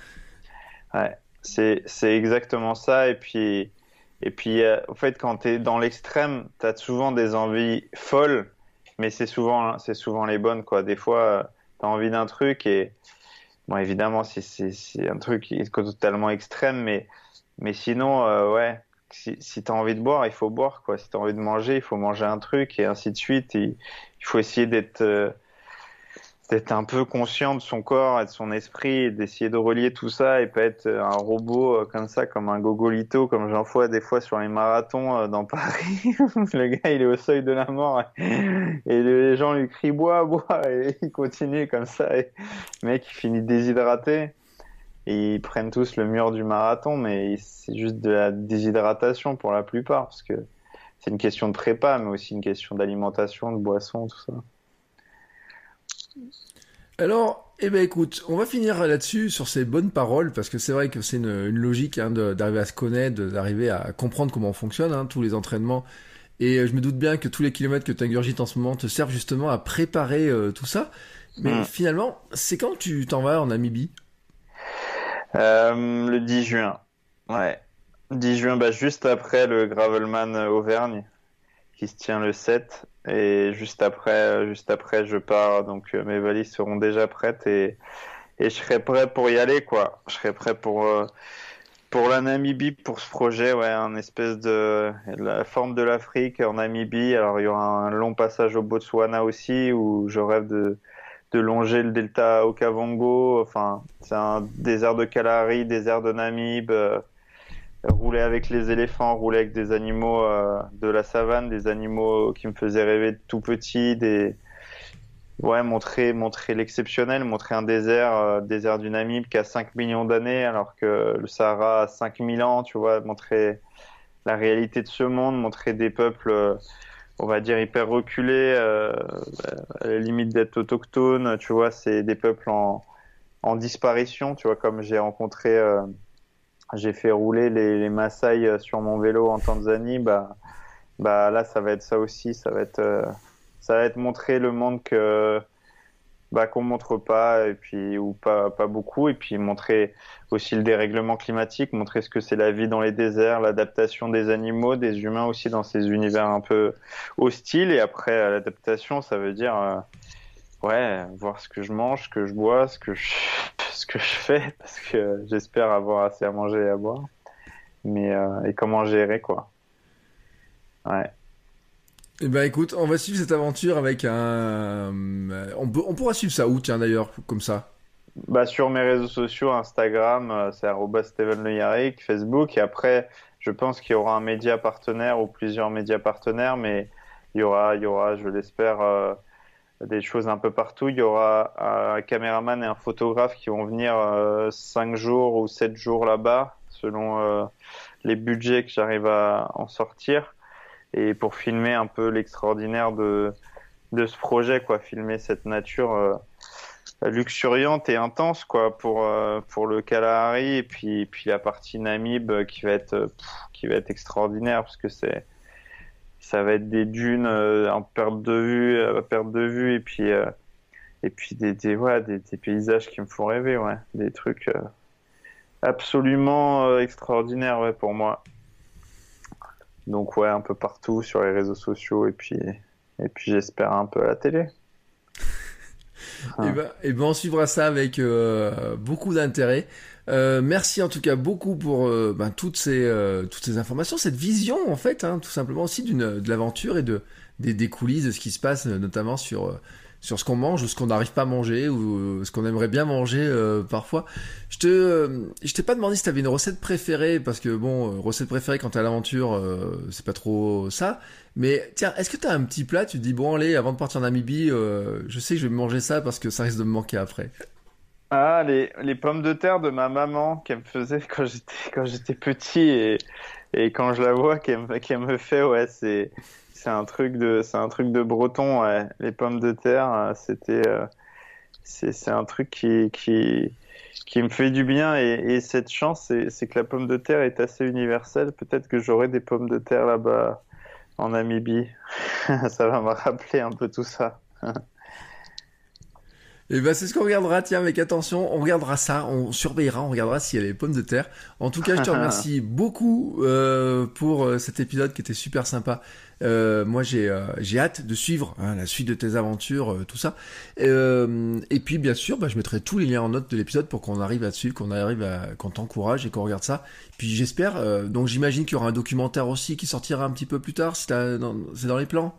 Speaker 2: Ouais. C'est exactement ça. Et puis, et puis euh, en fait, quand tu es dans l'extrême, tu as souvent des envies folles, mais c'est souvent, souvent les bonnes. Quoi. Des fois, tu as envie d'un truc et, bon, évidemment, c'est un truc totalement extrême, mais Mais sinon, euh, ouais, si, si tu as envie de boire, il faut boire, quoi. Si tu as envie de manger, il faut manger un truc et ainsi de suite. il faut essayer d'être euh, d'être un peu conscient de son corps et de son esprit d'essayer de relier tout ça et pas être un robot euh, comme ça, comme un gogolito, comme j'en vois des fois sur les marathons euh, dans Paris. le gars, il est au seuil de la mort et les gens lui crient bois, bois et il continue comme ça et le mec, il finit déshydraté. Et ils prennent tous le mur du marathon, mais c'est juste de la déshydratation pour la plupart, parce que c'est une question de prépa, mais aussi une question d'alimentation, de boisson, tout ça.
Speaker 1: Alors, eh ben écoute, on va finir là-dessus sur ces bonnes paroles parce que c'est vrai que c'est une, logique hein, d'arriver à se connaître, d'arriver à comprendre comment on fonctionne, hein, tous les entraînements. Et euh, je me doute bien que tous les kilomètres que tu ingurgites en ce moment te servent justement à préparer euh, tout ça. Mais mm. finalement, c'est quand tu t'en vas en Namibie?
Speaker 2: Euh, Le 10 juin. Ouais. 10 juin, bah, juste après le Gravelman Auvergne qui se tient le 7 et juste après, euh, juste après, je pars. Donc euh, mes valises seront déjà prêtes et, et je serai prêt pour y aller, quoi. Je serai prêt pour euh, pour la Namibie, pour ce projet, ouais, un espèce de la forme de l'Afrique en Namibie. Alors il y aura un long passage au Botswana aussi, où je rêve de de longer le delta Okavango. Enfin, c'est un désert de Kalahari, désert de Namib rouler avec les éléphants, rouler avec des animaux euh, de la savane, des animaux qui me faisaient rêver de tout petit, des ouais montrer montrer l'exceptionnel, montrer un désert euh, désert du Namib qui a 5 millions d'années alors que le Sahara a 5000 ans, tu vois, montrer la réalité de ce monde, montrer des peuples euh, on va dire hyper reculés à la limite d'être autochtones, tu vois, c'est des peuples en en disparition, tu vois comme j'ai rencontré j'ai fait rouler les, les Maasai euh, sur mon vélo en Tanzanie, bah, bah là ça va être ça aussi, ça va être, euh, ça va être montrer le monde que bah, qu'on montre pas et puis ou pas pas beaucoup et puis montrer aussi le dérèglement climatique, montrer ce que c'est la vie dans les déserts, l'adaptation des animaux, des humains aussi dans ces univers un peu hostiles et après l'adaptation ça veut dire euh, ouais voir ce que je mange, ce que je bois, ce que je ce que je fais (laughs) parce que j'espère avoir assez à manger et à boire. Mais euh, et comment gérer quoi. Ouais.
Speaker 1: Eh ben écoute, on va suivre cette aventure avec un. Euh, on, peut, on pourra suivre ça où tiens d'ailleurs comme ça?
Speaker 2: Bah sur mes réseaux sociaux, Instagram, euh, c'est Steven Le Facebook et après je pense qu'il y aura un média partenaire ou plusieurs médias partenaires, mais il y aura, il y aura, je l'espère, des choses un peu partout. Il y aura un caméraman et un photographe qui vont venir euh, 5 jours ou 7 jours là-bas, selon euh, les budgets que j'arrive à en sortir, et pour filmer un peu l'extraordinaire de, de ce projet, quoi, filmer cette nature euh, luxuriante et intense, quoi, pour euh, pour le Kalahari. Et puis puis la partie Namib qui va être qui va être extraordinaire parce que c'est ça va être des dunes euh, en perte de vue, à perte de vue, et puis euh, et puis des des, des, paysages qui me font rêver, ouais, des trucs euh, absolument extraordinaires, pour moi. Donc ouais, un peu partout sur les réseaux sociaux, et puis et puis j'espère un peu à la télé. (laughs)
Speaker 1: et, ben, et ben on suivra ça avec beaucoup d'intérêt. Euh, merci en tout cas beaucoup pour euh, ben, toutes ces euh, toutes ces informations, cette vision en fait, hein, tout simplement aussi d'une de l'aventure et de des, des, coulisses de ce qui se passe, notamment sur sur ce qu'on mange ou ce qu'on n'arrive pas à manger ou ce qu'on aimerait bien manger parfois. Je te je t'ai pas demandé si t'avais une recette préférée parce que bon recette préférée quand t'es à l'aventure c'est pas trop ça. Mais tiens, est-ce que t'as un petit plat? Tu te dis bon allez avant de partir en Namibie, je sais que je vais manger ça parce que ça risque de me manquer après.
Speaker 2: Ah, les, les pommes de terre de ma maman qu'elle me faisait (laughs) quand j'étais petit et, et quand je la vois qu'elle me fait ouais c'est un truc de un truc de breton ouais. les pommes de terre euh, c'était euh, c'est c'est un truc qui qui qui me fait du bien et, et cette chance c'est c'est que la pomme de terre est assez universelle. Peut-être que j'aurai des pommes de terre là-bas en Namibie. (laughs) Ça va me rappeler un peu tout ça (laughs)
Speaker 1: Et ben c'est ce qu'on regardera, tiens, avec attention, on regardera ça, on surveillera, on regardera s'il y a les pommes de terre. En tout cas, je te (laughs) remercie beaucoup euh, pour euh, cet épisode qui était super sympa. Euh, moi, j'ai euh, j'ai hâte de suivre hein, la suite de tes aventures, euh, tout ça. Euh, et puis, bien sûr, bah, je mettrai tous les liens en note de l'épisode pour qu'on arrive à suivre, qu'on arrive à, qu'on t'encourage et qu'on regarde ça. Puis j'espère. donc j'imagine qu'il y aura un documentaire aussi qui sortira un petit peu plus tard. C'est dans, dans les plans?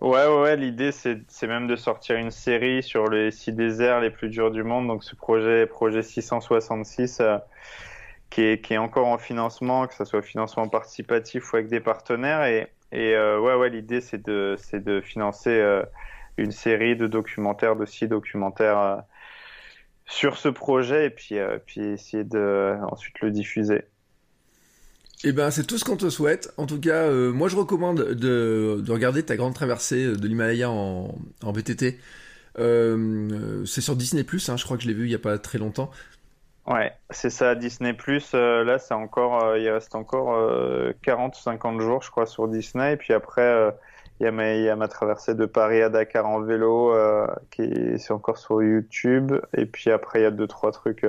Speaker 2: Ouais, ouais, l'idée c'est, c'est même de sortir une série sur les six déserts les plus durs du monde. Donc ce projet, projet 666, euh, qui, est, qui est encore en financement, que ce soit financement participatif ou avec des partenaires. Et, et euh, ouais, ouais, l'idée c'est de, c'est de financer euh, une série de documentaires, de six documentaires sur ce projet et puis, puis essayer de ensuite le diffuser.
Speaker 1: Eh ben, c'est tout ce qu'on te souhaite. En tout cas, euh, moi, je recommande de, de, regarder ta grande traversée de l'Himalaya en, en VTT. Euh, c'est sur Disney Plus, hein, je crois que je l'ai vu il y a pas très longtemps.
Speaker 2: Ouais, c'est ça, Disney Plus. Euh, là, c'est encore, euh, il reste encore 40 ou 50 jours, je crois, sur Disney. Et puis après, il y, a ma, traversée de Paris à Dakar en vélo, qui est, c'est encore sur YouTube. Et puis après, il y a deux trois trucs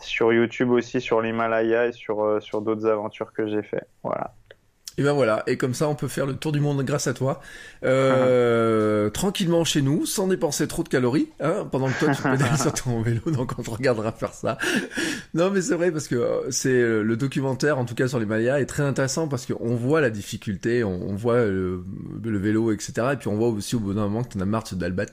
Speaker 2: sur YouTube aussi, sur l'Himalaya et sur, euh, sur d'autres aventures que j'ai fait. Voilà.
Speaker 1: Et ben voilà, et comme ça on peut faire le tour du monde grâce à toi, euh, (laughs) tranquillement chez nous, sans dépenser trop de calories, hein, pendant que toi tu (laughs) aller sur ton vélo, donc on te regardera faire ça. non mais c'est vrai parce que euh, c'est euh, le documentaire, en tout cas sur les Mayas, est très intéressant parce qu'on voit la difficulté, on, voit le, vélo, etc. Et puis on voit aussi au bout d'un moment que t'en as marre de d'Albat.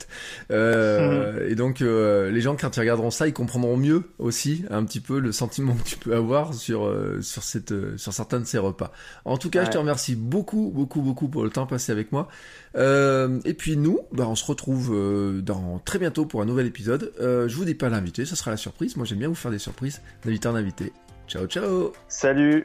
Speaker 1: Euh, Et donc euh, les gens quand ils regarderont ça, ils comprendront mieux aussi un petit peu le sentiment que tu peux avoir sur sur cette sur certains de ces repas. En tout cas, je te remercie beaucoup, beaucoup, beaucoup pour le temps passé avec moi. Euh, et puis nous, bah, on se retrouve euh, dans très bientôt pour un nouvel épisode. Euh, je vous dis pas l'invité, ça sera la surprise. Moi j'aime bien vous faire des surprises d'inviter un invité. Ciao, ciao
Speaker 2: Salut